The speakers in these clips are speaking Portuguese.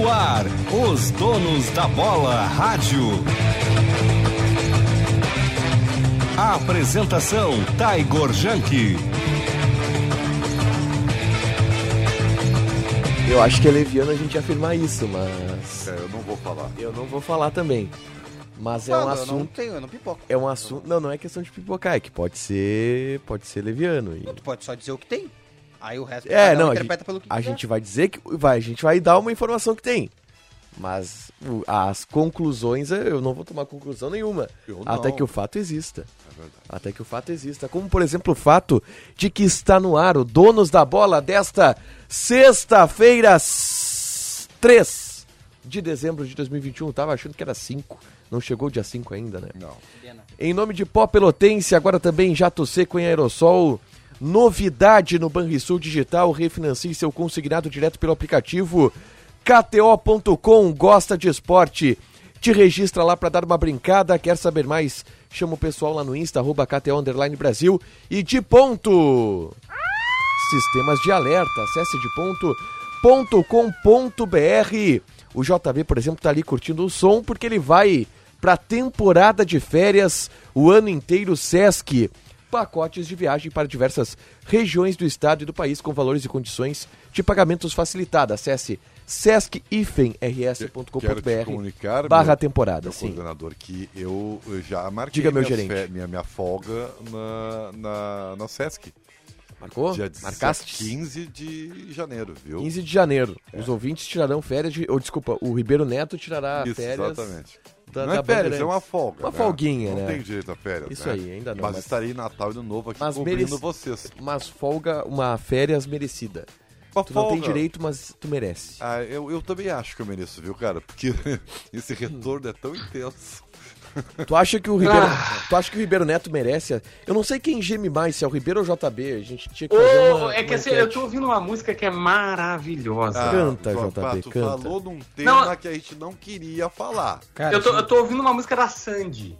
No ar, os donos da bola rádio. Apresentação Taigor Janke. Eu acho que é leviano a gente afirmar isso, mas. É, eu não vou falar. Eu não vou falar também. Mas é um eu não assunto. tenho, eu não pipoco. É um assunto. Não, não é questão de pipocar, é que pode ser. Pode ser leviano. e- Tu pode só dizer o que tem. Aí o resto É, cada um não, a interpreta gente, pelo que a quiser. gente vai dizer que. Vai, a gente vai dar uma informação que tem. Mas as conclusões, eu não vou tomar conclusão nenhuma. Eu Até não. que o fato exista. É verdade. Até que o fato exista. Como, por exemplo, o fato de que está no ar o Donos da Bola desta sexta-feira, s- 3 de dezembro de 2021. Tava achando que era 5. Não chegou o dia 5 ainda, né? Não. Em nome de Pó Pelotense, agora também Jato Seco em Aerossol. Novidade no Banrisul Digital, refinancie seu consignado direto pelo aplicativo KTO.com. Gosta de esporte? Te registra lá para dar uma brincada. Quer saber mais? Chama o pessoal lá no Insta, arroba KTO Brasil. E de ponto! Sistemas de alerta. Acesse de ponto.com.br. O JB, por exemplo, tá ali curtindo o som porque ele vai pra temporada de férias o ano inteiro Sesc. Pacotes de viagem para diversas regiões do estado e do país com valores e condições de pagamentos facilitados. Acesse comunicar, barra meu- temporada, meu sim. coordenador, que eu, eu já marquei Diga, meu gerente. fe- minha, minha folga na, na, na Sesc. Marcou? Dia Marcaste? 15 de janeiro, viu? 15 de janeiro. Os ouvintes tirarão férias de... Ou, desculpa, o Ribeiro Neto tirará Isso, férias... exatamente. Da- não é férias, Bandeirantes. é uma folga. Uma né? folguinha, não né? tem direito a férias. Isso né? aí, ainda não, Mas, mas- estarei Natal e Ano Novo aqui Mas cobrindo vocês. Mas folga, uma férias merecida. Uma Tu não tem folga. direito, mas tu merece. Ah, eu, eu também acho que eu mereço, viu, cara? Porque esse retorno é tão intenso. Tu acha que o Ribeiro, tu acha que o Ribeiro Neto merece? Eu não sei quem geme mais, se é o Ribeiro ou o JB. A gente tinha que fazer uma, é que uma assim, eu tô ouvindo uma música que é maravilhosa. Ah, Canta, JB, pá, tu canta. falou num tema Não. que a gente não queria falar. Cara, eu, tô, eu tô ouvindo uma música da Sandy.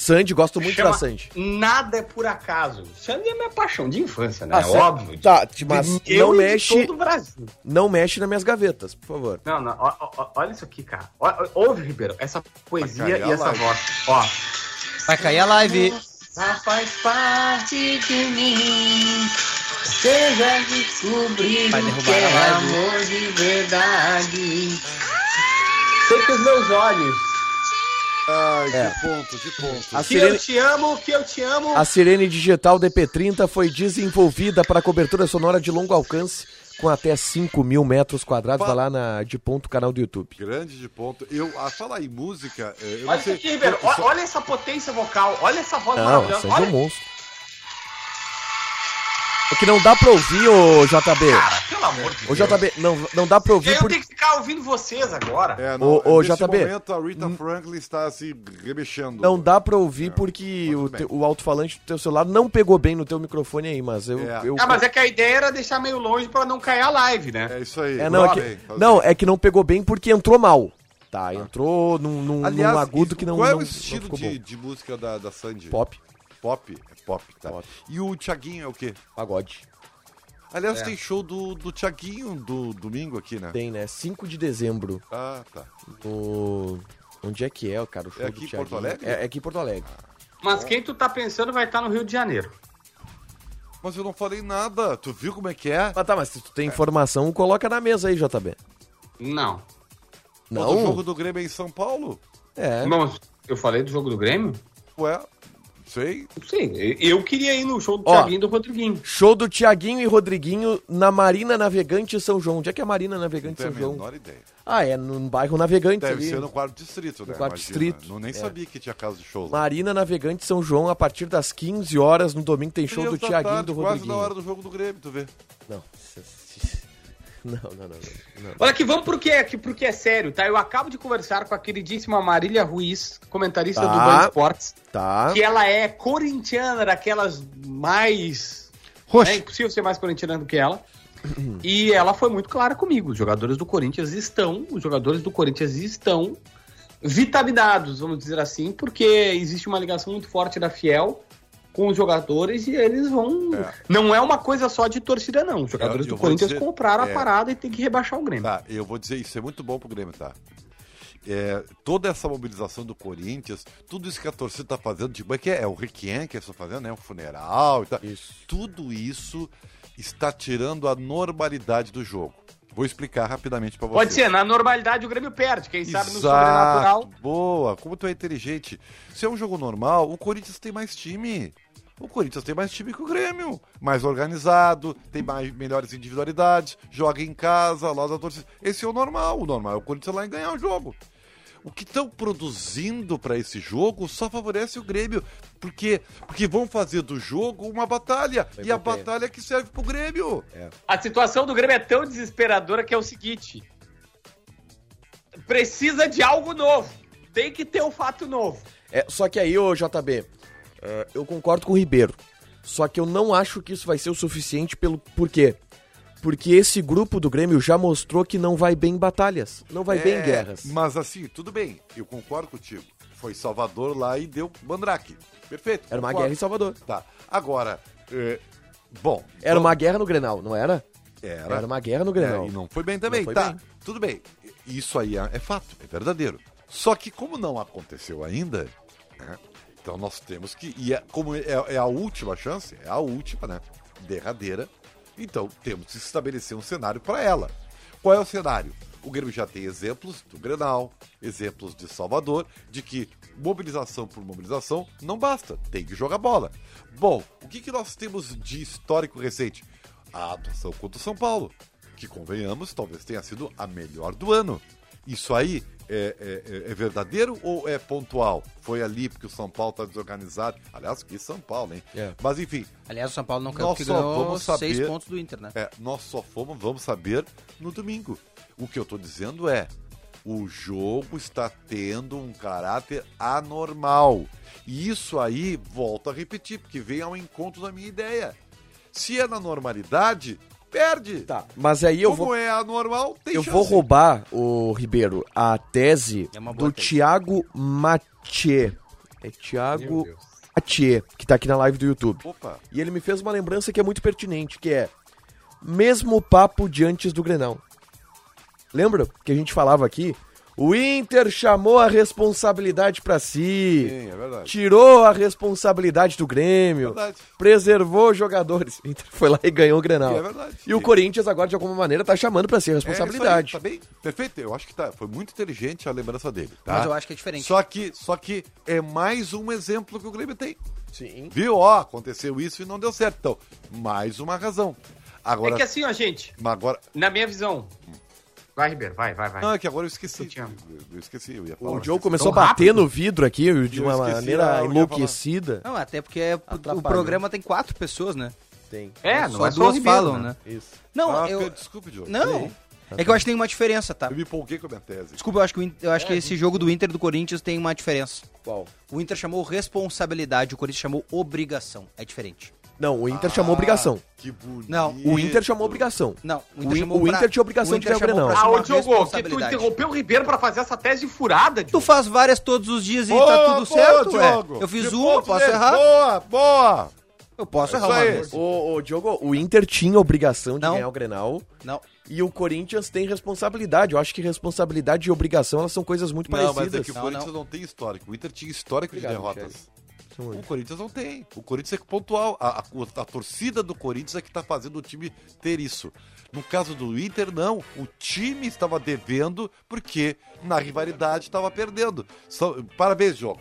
Sandy, gosto muito Chama da Sandy. Nada é por acaso. Sandy é minha paixão de infância, né? Ah, é óbvio. Tá, mas Eu não mexe, todo o Brasil. não mexe nas minhas gavetas, por favor. Não, não, ó, ó, ó, olha isso aqui, cara. Ó, ó, ouve, Ribeiro, essa poesia e essa live. voz. Ó. Vai cair a live. Já faz parte de mim. Vai o derrubar que é amor de verdade. Sei que os meus olhos. Ai, É. que ponto, que ponto. A Que Sirene- eu te amo, que eu te amo. A Sirene Digital DP30 foi desenvolvida para cobertura sonora de longo alcance com até 5 mil metros quadrados. Vai lá na de ponto canal do YouTube. Grande de ponto. Eu, a falar em música, é, eu Olha não isso sei. aqui, Ribeiro. eu só- Olha essa potência vocal. Olha essa voz Não, maravilhosa. É um Olha, monstro. É que não dá pra ouvir, ô JB. cara, pelo amor de Ô Deus. JB, não, não dá pra ouvir Eu por... tenho que ficar ouvindo vocês agora. É, Ô, ô, nesse JB, momento a Rita Franklin está se remexendo. Não dá pra ouvir É, porque o, teu- o alto-falante do teu celular não pegou bem no teu microfone aí, mas eu... É. eu- Ah, mas é que a ideia era deixar meio longe pra não cair a live, né? É isso aí. É, não, é que, não, é que não pegou bem porque entrou mal. Tá, entrou num, num, Aliás, num agudo isso- que não qual é não- o não estilo ficou de, bom. de música da, da Sandy? Pop, Pop? É pop, tá. Pop. E o Thiaguinho é o quê? pagode. Aliás, É. tem show do, do Thiaguinho do domingo aqui, né? Tem, né? 5 de dezembro. Ah, tá. No... Onde é que é, cara, o show É do aqui em Thiaguinho? Porto Alegre? É, é aqui em Porto Alegre. Mas quem tu tá pensando vai estar no Rio de Janeiro. Mas eu não falei nada. Tu viu como é que é? Mas tá, mas se tu tem informação, coloca na mesa aí, JB. Não. Mas O Não? jogo do Grêmio é em São Paulo? É. Não, eu falei do jogo do Grêmio? Ué, sei. Sim, eu queria ir no show do Ó. Thiaguinho e do Rodriguinho. Show do Tiaguinho e Rodriguinho na Marina Navegante São João. Onde é que é a Marina Não Navegante tenho São a João? menor ideia. Ah, é no bairro Navegante Deve ali. ser no quarto distrito, né? quarto Imagina. distrito. Não, nem É. sabia que tinha casa de show lá. Marina Navegante São João, a partir das 15 horas, no domingo tem show do Três da Tiaguinho e do Quase na Rodriguinho. hora do jogo do Grêmio, tu vê. Não. Não, não, não, não. Olha aqui, vamos pro que, é- que, pro que é sério, tá? Eu acabo de conversar com a queridíssima Marília Ruiz, comentarista Tá. do Band Esportes, Tá. que ela é corintiana, daquelas mais... Roxo. É impossível ser mais corintiana do que ela. E ela foi muito clara comigo. Os jogadores do Corinthians estão, os jogadores do Corinthians estão vitaminados, vamos dizer assim, porque existe uma ligação muito forte da Fiel com os jogadores e eles vão. É. Não é uma coisa só de torcida, não. Os jogadores Eu- eu do Corinthians dizer- compraram é. a parada e tem que rebaixar o Grêmio. Tá, eu vou dizer isso, é muito bom pro Grêmio, tá? É, toda essa mobilização do Corinthians, tudo isso que a torcida tá fazendo, tipo, é que é, é o Requiem que eles estão fazendo, né? O funeral e tal. Isso. Tudo isso está tirando a normalidade do jogo. Vou explicar rapidamente pra vocês. Pode ser, na normalidade o Grêmio perde, quem sabe no sobrenatural. Boa, como tu é inteligente. Se é um jogo normal, o Corinthians tem mais time. O Corinthians tem mais time que o Grêmio. Mais organizado, tem mais, melhores individualidades, joga em casa, lá da torcida. Esse é o normal. O normal é o Corinthians lá e ganhar o jogo. O que estão produzindo para esse jogo só favorece o Grêmio. Por quê? Porque vão fazer do jogo uma batalha. e a batalha que serve pro Grêmio. A situação do Grêmio é tão desesperadora que é o seguinte: precisa de algo novo. Tem que ter um fato novo. É, só que aí, ô JB, é, eu concordo com o Ribeiro. Só que eu não acho que isso vai ser o suficiente pelo. Por quê? Porque esse grupo do Grêmio já mostrou que não vai bem em batalhas, não vai bem em É, guerras. Mas assim, tudo bem, eu concordo contigo. Foi Salvador lá e deu Mandrake. Perfeito. Era uma concordo. guerra em Salvador. Tá. Agora, é, bom. Era uma guerra no Grenal, não era? Era. Era uma guerra no É, Grenal. e não foi bem também. Foi tá, bem. tudo bem. Isso aí é, é fato, é verdadeiro. Só que como não aconteceu ainda, né, então nós temos que. E é, como é, é a última chance, é a última, né? Derradeira. Então temos que estabelecer um cenário para ela. Qual é o cenário? O Grêmio já tem exemplos do Grenal, exemplos de Salvador, de que mobilização por mobilização não basta, tem que jogar bola. Bom, o que, que nós temos de histórico recente? A atuação contra o São Paulo, que convenhamos, talvez tenha sido a melhor do ano. Isso aí é, é- é- é verdadeiro ou é pontual? Foi ali porque o São Paulo está desorganizado. Aliás, que São Paulo, hein? É. Mas enfim, Aliás, o São Paulo não caiu porque ganhou vamos seis saber- pontos do Inter, né? é, nós só fomos, vamos saber no domingo. O que eu tô dizendo é, o jogo está tendo um caráter anormal. E isso aí, volto a repetir, porque vem ao encontro da minha ideia. Se é na normalidade, perde. Tá, mas aí eu Como vou, é anormal, tem eu chance. vou roubar, o Ribeiro, a tese É uma boa do tese. Thiago Mathieu. É Thiago Mathieu, que tá aqui na live do YouTube. Opa, E ele me fez uma lembrança que é muito pertinente, que é mesmo papo de antes do Grenal. Lembra que a gente falava aqui? O Inter chamou a responsabilidade pra si, sim, é verdade. tirou a responsabilidade do Grêmio, Verdade. preservou os jogadores. O Inter foi lá e ganhou o Grenal. E é verdade. E o E- Corinthians agora de alguma maneira tá chamando pra si a É isso aí, responsabilidade. tá bem, perfeito. Eu acho que tá, foi muito inteligente a lembrança dele, tá? Mas eu acho que é diferente. Só que, só que é mais um exemplo que o Grêmio tem. Sim. Viu? Ó, aconteceu isso e não deu certo. Então, mais uma razão. Agora, É que assim, ó, gente, mas agora, na minha visão. Vai, Ribeiro, vai, vai, vai. não, é que agora eu esqueci. Eu te amo. Eu, eu esqueci, eu ia falar. O esqueci. começou a bater rápido? no vidro aqui de Eu uma esqueci, maneira enlouquecida. Não, até porque é- o programa tem quatro pessoas, né? Tem. É, não só é só duas Ribeiro, falam, né? né? Isso. Não, Ah, eu... Desculpe, Diogo. Não. É que eu acho que tem uma diferença, tá? Eu me empolguei com a minha tese. Desculpa, eu acho que, eu acho que esse jogo do Inter e do Corinthians tem uma diferença. Qual? O Inter chamou responsabilidade, o Corinthians chamou obrigação. É diferente. Não, o Inter chamou obrigação. Que bonito. Não, O Inter chamou obrigação. Não, O In- o Inter tinha obrigação o de Inter ganhar o Grenal. pra Ah, ô Diogo, que tu interrompeu o Ribeiro pra fazer essa tese furada, Tu Diogo. faz várias todos os dias e Boa, tá tudo boa, certo, ué. Diogo. Eu fiz Que uma, posso dele. errar? Boa, boa. Eu posso É errar uma vez. Ô, ô, Diogo, o Inter tinha obrigação de Não. ganhar o Grenal Não. e o Corinthians tem responsabilidade. Eu acho que responsabilidade e obrigação elas são coisas muito Não, mas parecidas. é que o Não, Corinthians não. não. tem histórico. O Inter tinha histórico Obrigado, de derrotas. São O oito. Corinthians não tem. O Corinthians é pontual. A, a, a torcida do Corinthians é que está fazendo o time ter isso. No caso do Inter, não. O time estava devendo porque na rivalidade estava perdendo. Só- parabéns, jogo.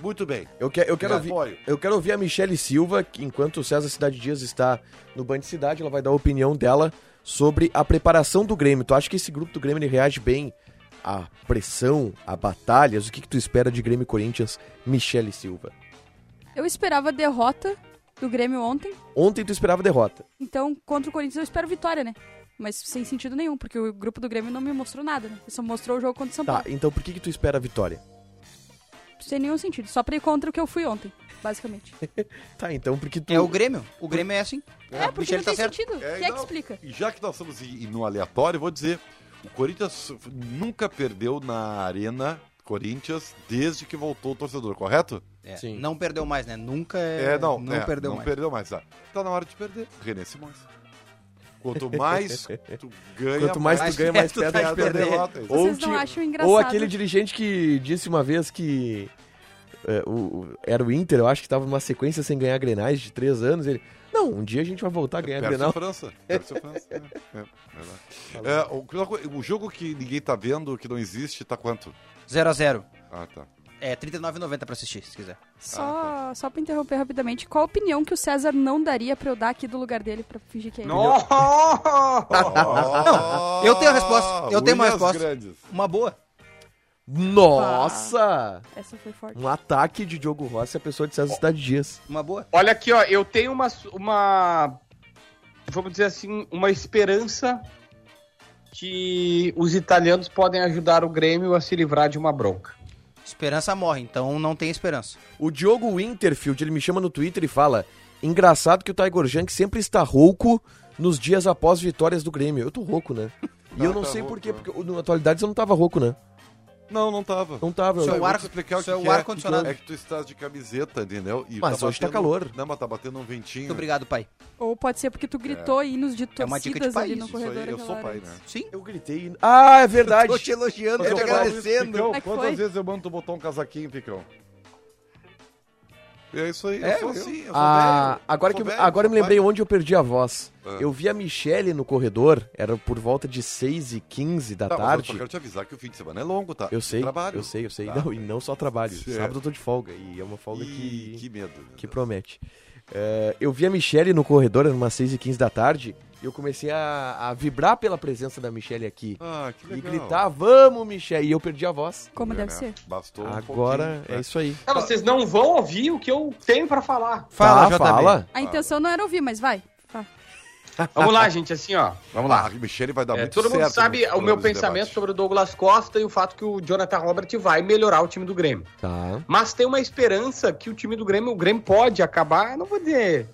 Muito bem. Eu, que- eu quero ouvir, eu quero ouvir a Michele Silva, que enquanto o César Cidade Dias está no Band Cidade, ela vai dar a opinião dela sobre a preparação do Grêmio. Tu acha que esse grupo do Grêmio reage bem à pressão, a batalhas? O que, que tu espera de Grêmio Corinthians, Michele Silva? Eu esperava derrota do Grêmio ontem, Ontem tu esperava derrota. então contra o Corinthians eu espero vitória, né? Mas sem sentido nenhum, porque o grupo do Grêmio não me mostrou nada, né? Ele só mostrou o jogo contra o São Tá, Paulo. então por que que tu espera a vitória? Sem nenhum sentido, só pra ir contra o que eu fui ontem, basicamente. Tá, então porque tu... É o Grêmio. O Grêmio é assim. É, porque Michele não tá tem certo. sentido. É, Quem é que não. explica? E já que nós estamos em- no aleatório, eu vou dizer: o Corinthians nunca perdeu na Arena Corinthians desde que voltou o torcedor, correto? É, Sim. Não perdeu mais, né? Nunca é, É, não, não é, perdeu não mais. perdeu mais. Tá. tá na hora de perder. René Simões. Quanto mais tu ganha, Quanto mais tu ganha, mais tu perto tá é de de perder. derrota. Ou, Vocês não ti- acham engraçado? ou aquele dirigente que disse uma vez que é, o, era o Inter, eu acho que tava numa sequência sem ganhar Grenais de três anos. Ele, não, um dia a gente vai voltar a ganhar Perde Grenal. a França. Perde a França. É, é, verdade. É, o, o jogo que ninguém tá vendo, que não existe, tá quanto? 0x0. Ah, tá. É, R$39,90 pra assistir, se quiser. Só, só pra interromper rapidamente, qual a opinião que o César não daria pra eu dar aqui do lugar dele pra fingir que é ele? Não, eu tenho a resposta, eu tenho uma resposta. Grandes. Uma boa. Nossa! Essa foi forte. Um ataque de Diogo Rossi a pessoa de César Cidade Dias. Uma boa. Olha aqui, ó, eu tenho uma, uma. Vamos dizer assim, uma esperança que os italianos podem ajudar o Grêmio a se livrar de uma bronca. Esperança morre, então não tem esperança. O Diogo Winterfield, ele me chama no Twitter e fala: Engraçado que o Tiger Junk sempre está rouco nos dias após vitórias do Grêmio. Eu tô rouco, né? E eu não tá sei rouco, porquê, né? porque na atualidade eu não tava rouco, né? Não, não tava. Não tava. Seu eu- Eu ar- vou te explicar o seu que, é. ar-condicionado. É que tu estás de camiseta, entendeu? E Mas hoje tá batendo- calor. Não, mas tá batendo um ventinho. Muito obrigado, pai. Ou pode ser porque tu gritou hinos de É uma dica de torcidas pai ali no isso, Isso corredor. aí, eu sou pai, né? Sim. Eu gritei. Ah, é verdade. Tô te elogiando, Eu tô te agradecendo. Picão, é quantas foi? vezes eu mando tu botar um casaquinho, Picão? É isso aí, É, eu sou eu- assim, eu sou Ah, velho. agora, Sou que, velho, agora eu sou me lembrei onde eu perdi a voz. Ah. Eu vi a Michelle no corredor, era por volta de 6 e 15 da Tá, mas eu tarde. só quero te avisar que o fim de semana é longo, tá? Eu sei, Trabalho. eu sei, eu sei. Tá. Não, e não só trabalho. É. Sábado eu tô de folga, e é uma folga Ih, que, que medo. que promete. É, eu vi a Michelle no corredor, era umas 6 e 15 da tarde, eu comecei a, a vibrar pela presença da Michelle aqui. Ah, que E legal. gritar, vamos, Michelle! E eu perdi a voz. Como É, deve né? ser. Bastou um Agora é né? isso aí. Ah, vocês não vão ouvir o que eu tenho pra falar. Fala, tá, fala. A intenção não era ouvir, mas vai. Vai. Vamos lá, gente, assim, ó. Vamos lá. Ah, a Michele vai dar É, muito todo mundo certo sabe o meu pensamento debate. sobre o Douglas Costa e o fato que o Jonathan Robert vai melhorar o time do Grêmio. Tá. Mas tem uma esperança que o time do Grêmio, o Grêmio pode acabar, não vou dizer,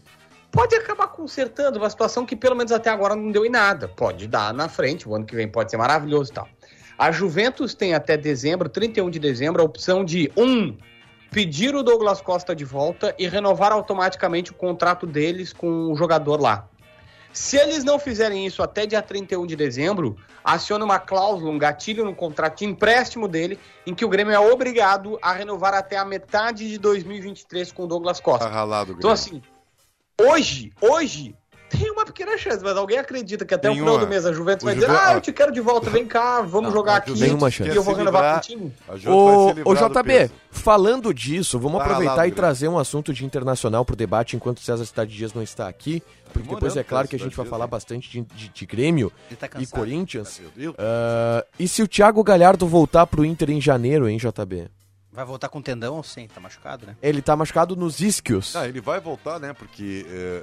pode acabar consertando uma situação que pelo menos até agora não deu em nada. Pode dar na frente, o ano que vem pode ser maravilhoso e tal. A Juventus tem até dezembro, 31 de dezembro, a opção de um pedir o Douglas Costa de volta e renovar automaticamente o contrato deles com o jogador lá. Se eles não fizerem isso até dia 31 de dezembro, aciona uma cláusula, um gatilho no contrato de empréstimo dele, em que o Grêmio é obrigado a renovar até a metade de 2023 com o Douglas Tá Costa. ralado, Então, Grêmio. assim, hoje, hoje, tem uma pequena chance, mas alguém acredita que até o final do mês a Juventus O vai dizer: Juve- Ah, ah. eu te quero de volta, vem cá, vamos Não, jogar que o aqui. Nenhuma Juventus chance. E eu vou renovar livrar- contigo. a Juventus vai Ô, se ô livrar do JB, falando disso, vamos Tá aproveitar ralado, e trazer um assunto de internacional pro debate enquanto César Cidade Dias não está aqui, porque depois é claro que a gente vai falar bastante de, de- de Grêmio tá e cansado. Corinthians. Viu? Ah, e se o Thiago Galhardo voltar pro Inter em janeiro, hein, JB? Vai voltar com tendão ou sem? Tá machucado, né? Ele tá machucado nos isquios. Ah, ele vai voltar, né? Porque é,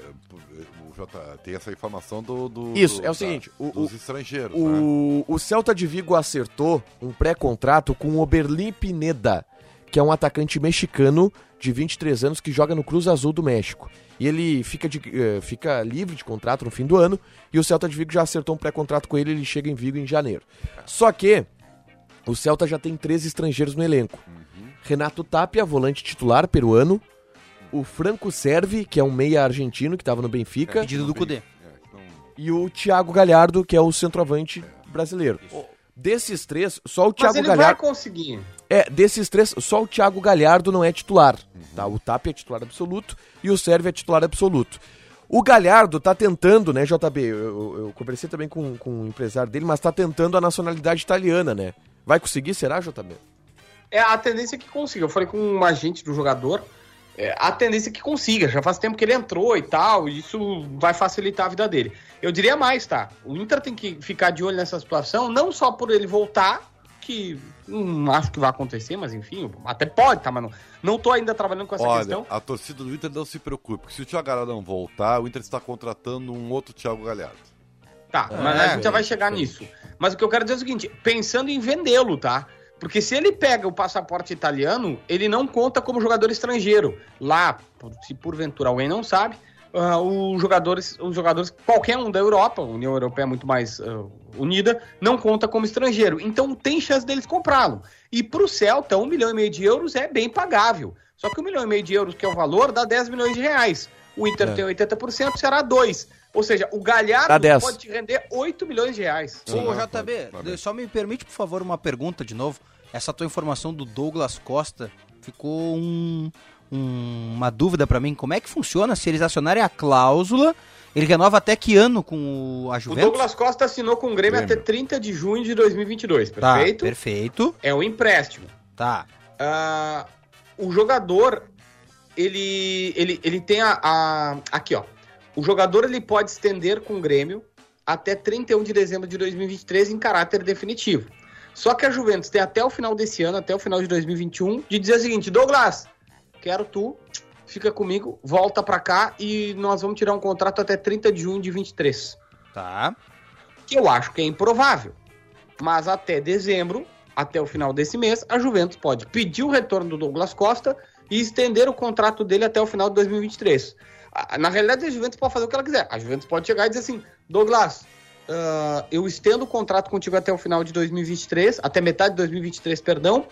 o J tem essa informação do. do- Isso, do- é o seguinte, o- dos o- estrangeiros. né? O, o Celta de Vigo acertou um pré-contrato com o Oberlin Pineda, que é um atacante mexicano de 23 anos que joga no Cruz Azul do México. E ele fica, de- eh, fica livre de contrato no fim do ano e o Celta de Vigo já acertou um pré-contrato com ele, ele chega em Vigo em janeiro. Só que o Celta já tem três estrangeiros no elenco. Renato Tapia, volante titular peruano. O Franco Servi, que é um meia argentino que estava no Benfica. Pedido do Cudê. É, não- E o Thiago Galhardo, que é o centroavante brasileiro. Desses três, só o Mas Thiago ele Galhardo. vai conseguir. É, desses três, só o Thiago Galhardo não é titular. Tá? O Tapia é titular absoluto e o Sérvio é titular absoluto. O Galhardo tá tentando, né, JB? Eu, eu, eu conversei também com, com o empresário dele, mas tá tentando a nacionalidade italiana, né? Vai conseguir, será, JB? É a tendência que consiga. Eu falei com um agente do jogador. é, a tendência é que consiga. Já faz tempo que ele entrou e tal. E isso vai facilitar a vida dele. Eu diria mais, tá? O Inter tem que ficar de olho nessa situação, não só por ele voltar, que não acho que vai acontecer, mas enfim, até pode, tá? Mas não, não tô ainda trabalhando com essa Olha, questão. a torcida do Inter não se preocupe, porque se o Thiago Galhardo não voltar, o Inter está contratando um outro Thiago Galhardo. Tá, É, mas a gente já vai é, chegar é. nisso. Mas o que eu quero dizer é o seguinte: pensando em vendê-lo, tá? Porque se ele pega o passaporte italiano, ele não conta como jogador estrangeiro. Lá, se porventura alguém não sabe, ah, os jogadores, os jogadores, qualquer um da Europa, a União Europeia é muito mais ah, unida, não conta como estrangeiro. Então tem chance deles comprá-lo. E pro Celta, um milhão e meio de euros é bem pagável. Só que um milhão e meio de euros, que é o valor, dá 10 milhões de reais. O Inter É. tem 80%, será 2. Ou seja, o Galhardo 10. pode te render 8 milhões de reais. Ô, Ah, JB, só me permite, por favor, uma pergunta de novo. Essa tua informação do Douglas Costa ficou um- um- uma dúvida pra mim. Como é que funciona se eles acionarem a cláusula? Ele renova até que ano com o- a O Juventus? Douglas Costa assinou com o Grêmio, Grêmio. até 30 de junho de 2022, Tá, perfeito? perfeito. É um empréstimo. Tá. Ah, o jogador, ele, ele, ele tem a, a- Aqui, ó. O jogador ele pode estender com o Grêmio até 31 de dezembro de 2023 em caráter definitivo. Só que a Juventus tem até o final desse ano, até o final de 2021, de dizer o seguinte: Douglas, quero tu, fica comigo, volta pra cá e nós vamos tirar um contrato até 30 de junho de 23 Tá. que eu acho que é improvável. Mas até dezembro, até o final desse mês, a Juventus pode pedir o retorno do Douglas Costa e estender o contrato dele até o final de 2023. Ah, Na realidade, a Juventus pode fazer o que ela quiser. A Juventus pode chegar e dizer assim: Douglas, ah, eu estendo o contrato contigo até o final de 2023, até metade de 2023, perdão,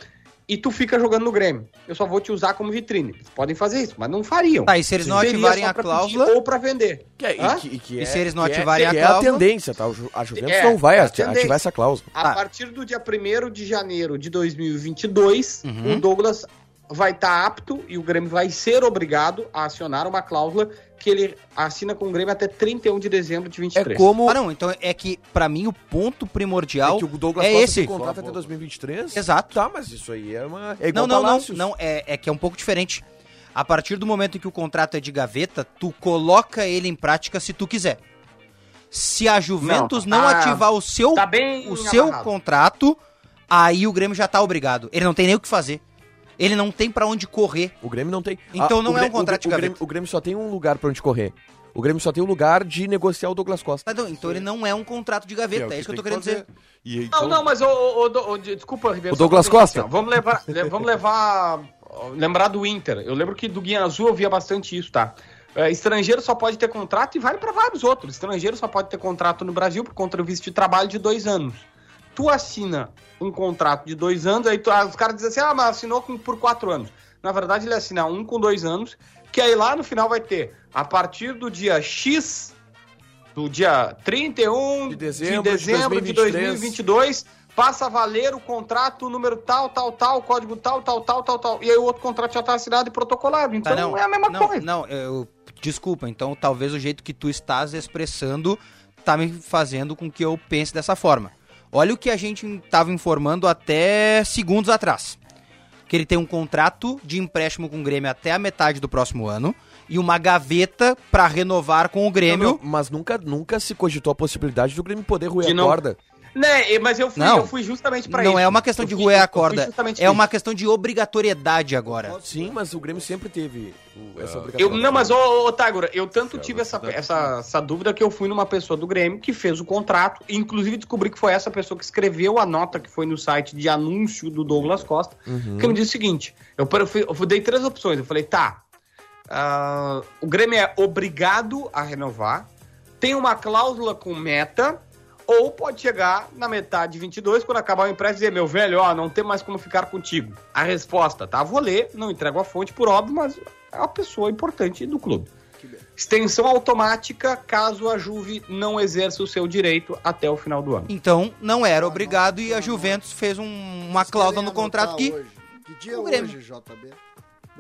e tu fica jogando no Grêmio. Eu só vou te usar como vitrine. Eles podem fazer isso, mas não fariam. Tá, e se eles não Seria ativarem a cláusula? Ou para vender. Que é- e, que, que E é- se eles não é- ativarem a que é a cláusula? tendência, tá? A Juventus É, não vai é ativar essa cláusula. A Tá. partir do dia 1 de janeiro de 2022, Uhum. o Douglas vai estar apto e o Grêmio vai ser obrigado a acionar uma cláusula que ele assina com o Grêmio até 31 de dezembro de É 23. como Ah, não, então é que, pra mim, o ponto primordial é que o Douglas é Costa esse. tem contrato até 2023. Exato. Tá, mas isso aí é uma. É igual Não, não, não, Palácios. não, é, é que é um pouco diferente. A partir do momento em que o contrato é de gaveta, tu coloca ele em prática se tu quiser. Se a Juventus não, Não, tá- ativar o seu, tá bem o seu amarrado. contrato, aí o Grêmio já tá obrigado. Ele não tem nem o que fazer. Ele não tem pra onde correr. O Grêmio não tem. Então Ah, não o é um contrato de o, Grêmio, gaveta. o Grêmio só tem um lugar pra onde correr. O Grêmio só tem um lugar de negociar o Douglas Costa. Tá, Então, ele não é um contrato de gaveta, é, isso que eu tô querendo dizer. E, Não, então, não, mas ô, ô, ô, ô, ô, desculpa, Ribeiro. O Douglas Costa? assim, vamos levar, le- vamos levar, lembrar do Inter. Eu lembro que do Guinha Azul eu via bastante isso, tá? É, estrangeiro só pode ter contrato e vale pra vários outros. Estrangeiro só pode ter contrato no Brasil por conta do visto de trabalho de dois anos. Tu assina um contrato de dois anos, aí tu- ah, os caras dizem assim, ah, mas assinou com- por quatro anos. Na verdade, ele assina um com dois anos, que aí lá no final vai ter, a partir do dia X, do dia 31 De de dezembro dezembro, de de 2023, 2022, passa a valer o contrato número tal, tal, tal, código tal, tal, tal, tal, tal. E aí o outro contrato já tá assinado e protocolado. Então Tá, não, é a mesma não, coisa. Não, eu, desculpa, então talvez o jeito que tu estás expressando tá me fazendo com que eu pense dessa forma. Olha o que a gente tava informando até segundos atrás. Que ele tem um contrato de empréstimo com o Grêmio até a metade do próximo ano e uma gaveta pra renovar com o Grêmio. Não, não, mas nunca, nunca se cogitou a possibilidade do Grêmio poder De a não- corda. Né, mas eu fui, Não. eu fui justamente pra isso. Não é uma questão Eu de fui- roer eu a corda, é isso. uma questão de obrigatoriedade agora. Sim, mas o Grêmio sempre teve o- essa Eu, obrigatoriedade. não, mas, ô, ô Tagora, eu tanto Céu, tive essa, essa, essa dúvida que eu fui numa pessoa do Grêmio que fez o contrato, e inclusive descobri que foi essa pessoa que escreveu a nota que foi no site de anúncio do Douglas Costa, que me disse o seguinte: eu, eu, fui- eu dei três opções. Eu falei, tá, ah, o Grêmio é obrigado a renovar, tem uma cláusula com meta. Ou pode chegar na metade de 22, quando acabar o empréstimo, e dizer, meu velho, ó, não tem mais como ficar contigo. A resposta, tá? Vou ler, não entrego a fonte por óbvio, mas é uma pessoa importante do clube. Extensão automática caso a Juve não exerça o seu direito até o final do ano. Então não era obrigado e a Juventus fez um- uma cláusula no contrato que Hoje. Que dia é o Grêmio. hoje, JB?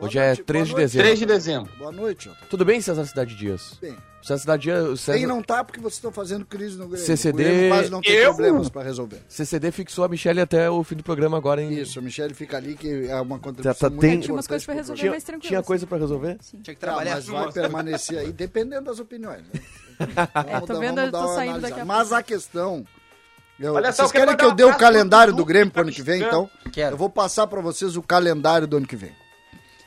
Hoje é noite, 3 de dezembro. 3 de dezembro. Boa noite, JB. Tudo bem, César Cidade Dias? Bem, César Cidade Dias, o César... Bem não tá porque vocês estão fazendo crise no Grêmio. CCD O Grêmio quase não tem Eu? problemas pra resolver. CCD fixou a Michelle até o fim do programa agora em... Isso, a Michelle fica ali que é uma Tá, contribuição tá, muito tem- Tinha umas coisas pra pro resolver Tinha, mais tranquilo. tinha coisa pra resolver? Sim. tinha que Tá, trabalhar. mas vai permanecer aí, dependendo das opiniões. Né? É, tô vendo, eu tô uma saindo analisada. daqui a Mas a questão... eu- Olha só, vocês querem que eu dê o calendário do Grêmio Dudu, pro ano que vem, tá então? Quero. Eu vou passar pra vocês o calendário do ano que vem.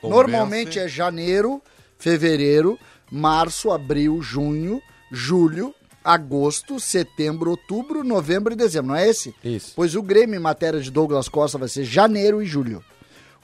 Normalmente é janeiro, fevereiro, março, abril, junho, julho, agosto, setembro, outubro, novembro e dezembro, não é esse? Isso. Pois o Grêmio em matéria de Douglas Costa vai ser janeiro e julho.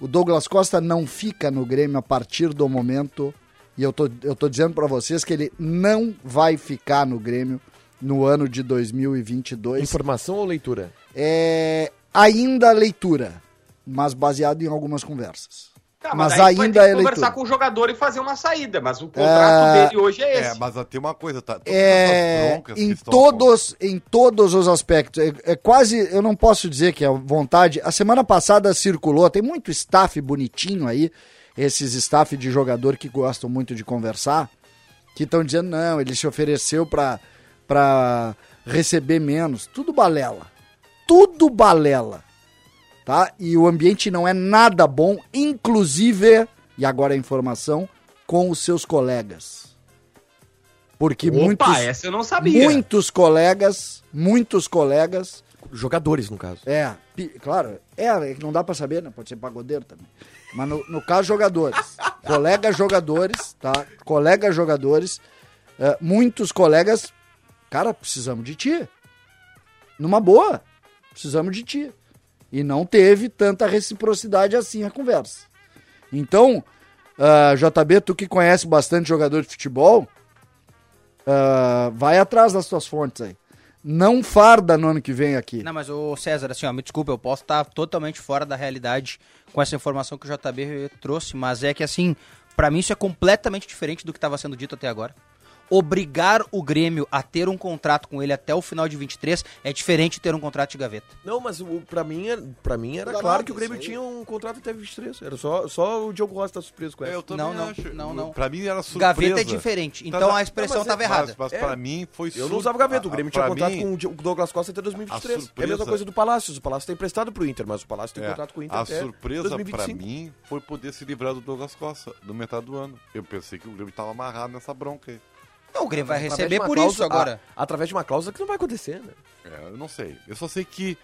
O Douglas Costa não fica no Grêmio a partir do momento, e eu tô, eu tô dizendo pra vocês que ele não vai ficar no Grêmio no ano de 2022. Informação ou leitura? É ainda leitura, mas baseado em algumas conversas. Tá, mas vai ainda ter é conversar leitura. com o jogador e fazer uma saída, mas o contrato É, dele hoje é esse. É, mas tem uma coisa, tá? É, em todos, em todos os aspectos. É, é quase, eu não posso dizer que é vontade. A semana passada circulou, tem muito staff bonitinho aí, esses staff de jogador que gostam muito de conversar, que estão dizendo não, ele se ofereceu pra para receber menos. Tudo balela. Tudo balela. Tá? E o ambiente não é nada bom, inclusive, e agora a informação, com os seus colegas. Porque Opa, muitos essa eu não sabia. muitos colegas, muitos colegas, Jogadores, no caso. é, claro, é, é que não dá pra saber, né? Pode ser pagodeiro também. Mas no, no caso, jogadores. colegas jogadores, tá? Colegas jogadores, é, muitos colegas, cara, precisamos de ti. Numa boa, precisamos de ti. E não teve tanta reciprocidade assim a conversa. Então, ah, JB, tu que conhece bastante jogador de futebol, ah, vai atrás das tuas fontes aí. Não farda no ano que vem aqui. Não, mas o César, assim, ó, me desculpa, eu posso estar totalmente fora da realidade com essa informação que o JB trouxe, mas é que, assim, pra mim isso é completamente diferente do que estava sendo dito até agora. Obrigar o Grêmio a ter um contrato com ele até o final de 23 é diferente de ter um contrato de gaveta. Não, mas o, pra, mim, era- pra mim era claro que o Grêmio tinha um contrato até 23. Era só, só o Diogo Rossi tá surpreso com essa. eu também Não, não, acho. não, não. Pra mim era surpresa. Gaveta é diferente, Tá, então tá. a expressão estava é- errada. Mas, mas É. pra mim foi Eu não usava gaveta, o Grêmio tinha contrato mim, com o Douglas Costa até 2023. a É a mesma coisa do Palácios. O Palácio tá emprestado pro Inter, mas o Palácio tem É, contrato com o Inter a até surpresa pra 2025. mim foi poder se livrar do Douglas Costa no metade do ano. Eu pensei que o Grêmio tava amarrado nessa bronca aí. Não, o Grêmio vai receber por cláusula- isso agora. a- através de uma cláusula que não vai acontecer, né? É, eu não sei. Eu só sei que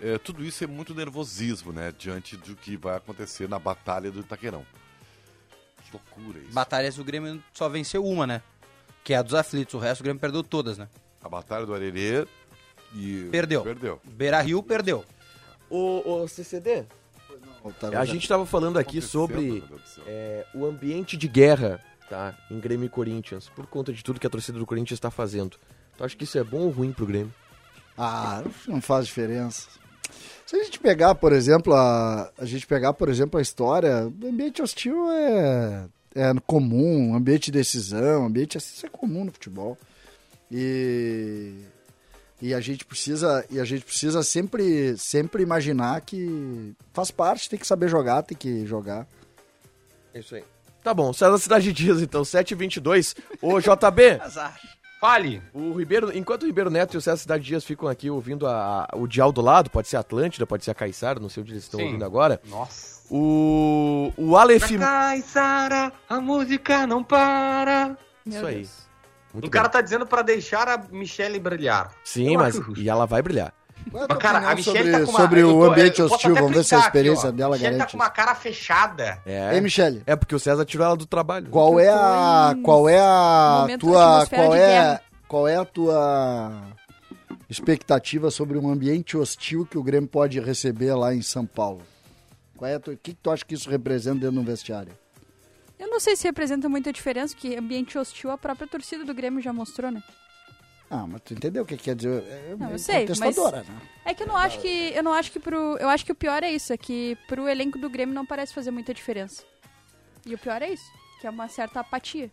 é, tudo isso é muito nervosismo, né? Diante do que vai acontecer na batalha do Itaquerão. Que loucura isso. Batalhas o Grêmio só venceu uma, né? Que é a dos aflitos, o resto o Grêmio perdeu todas, né? A batalha do Arerê e... Perdeu. Perdeu. Beira Rio perdeu. O, o CCD, Tá, a gente tava falando aqui sobre é, o ambiente de guerra, tá? Em Grêmio e Corinthians, por conta de tudo que a torcida do Corinthians está fazendo. Tu acha que isso é bom ou ruim pro Grêmio? Ah, não faz diferença. Se a gente pegar, por exemplo, a, a gente pegar, por exemplo, a história, o ambiente hostil é, é comum, ambiente de decisão, ambiente assim, isso é comum no futebol. E, e a gente precisa, e a gente precisa sempre, sempre imaginar que faz parte, tem que saber jogar, tem que jogar. É isso aí. Tá bom, César Cidade Dias, então, 7h22. Ô, JB, Azar. Fale. o Ribeiro, enquanto o Ribeiro Neto e o César Cidade Dias ficam aqui ouvindo a, a- o dial do lado, pode ser Atlântida, pode ser a Caiçara, não sei onde eles estão Sim. ouvindo agora. Nossa. O, o Aleph... Caissara, a música não para. Isso aí. Muito O cara bem. tá dizendo pra deixar a Michelle brilhar. Sim, Eu mas... E ela vai brilhar. Qual é Mas, cara, a Michelle sobre, tá com uma... sobre o tô- ambiente eu hostil? Vamos ver se a aqui, experiência ó. dela Michelle tá garante com uma cara fechada. É. Ei, Michele, É porque o César tirou ela do trabalho. Qual é a qual é a momento tua qual de é guerra. qual é a tua expectativa sobre um ambiente hostil que o Grêmio pode receber lá em São Paulo? Qual é a tua, o que, que tu acha que isso representa dentro do vestiário? Eu não sei se representa muita diferença, que ambiente hostil a própria torcida do Grêmio já mostrou, né? Ah, mas tu entendeu o que quer dizer? É Não, eu meio sei, contestadora, né? É que eu não acho que. Eu não acho que pro. Eu acho que o pior é isso, é que pro elenco do Grêmio não parece fazer muita diferença. E o pior é isso, que é uma certa apatia.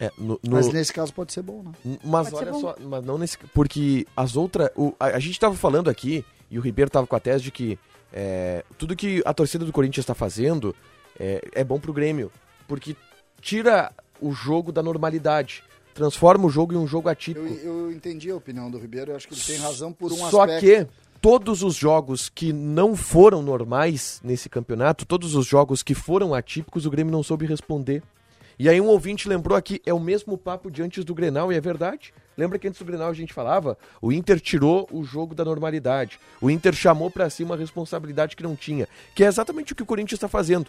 É, no, no- Mas nesse caso pode ser bom, né? Mas Pode olha só, mas não nesse. Porque as outras. o- A, a gente tava falando aqui, e o Ribeiro tava com a tese de que é, tudo que a torcida do Corinthians está fazendo é, é bom pro Grêmio. Porque tira o jogo da normalidade. Transforma o jogo em um jogo atípico. Eu, eu entendi a opinião do Ribeiro, eu acho que ele tem razão por um Só aspecto. que todos os jogos que não foram normais nesse campeonato, todos os jogos que foram atípicos, o Grêmio não soube responder. E aí um ouvinte lembrou aqui, é o mesmo papo de antes do Grenal, e é verdade. Lembra que antes do Grenal a gente falava? O Inter tirou o jogo da normalidade. O Inter chamou pra si uma responsabilidade que não tinha. Que é exatamente o que o Corinthians está fazendo.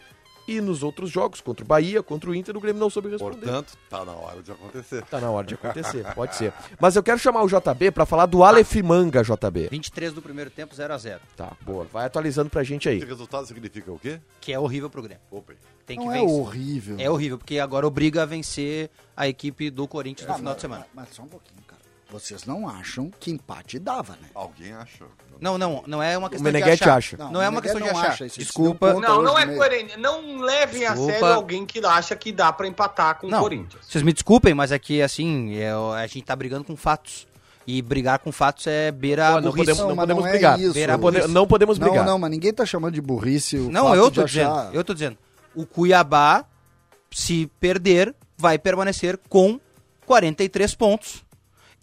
E nos outros jogos, contra o Bahia, contra o Inter, o Grêmio não soube responder. Portanto, tá na hora de acontecer. Tá na hora de acontecer, pode ser. Mas eu quero chamar o JB pra falar do Aleph Manga, JB. 23 do primeiro tempo, 0 a 0 Tá, boa. Vai atualizando pra gente aí. Esse resultado significa o quê? Que é horrível pro Grêmio. Opa. Tem que Não é vencer. horrível. É horrível, porque agora obriga a vencer a equipe do Corinthians no Ah, final mas- de semana. Mas, mas só um pouquinho. Vocês não acham que empate dava, né? Alguém acha? Não, não, não é uma questão de achar. acha. Não, Não, é o uma questão de não achar. acha, isso Desculpa. conta Não, hoje não é meio. coerente. Não levem a Desculpa. sério alguém que acha que dá pra empatar com o Não, Corinthians. vocês me desculpem, mas é que, assim, é, a gente tá brigando com fatos. E brigar com fatos é beira Ó, a não burrice. podemos, não mas não é brigar. isso. Não pode- não podemos Não, brigar. não, mas ninguém tá chamando de burrice o Não, fato eu de tô achar- dizendo. Eu tô dizendo. O Cuiabá, se perder, vai permanecer com 43 pontos.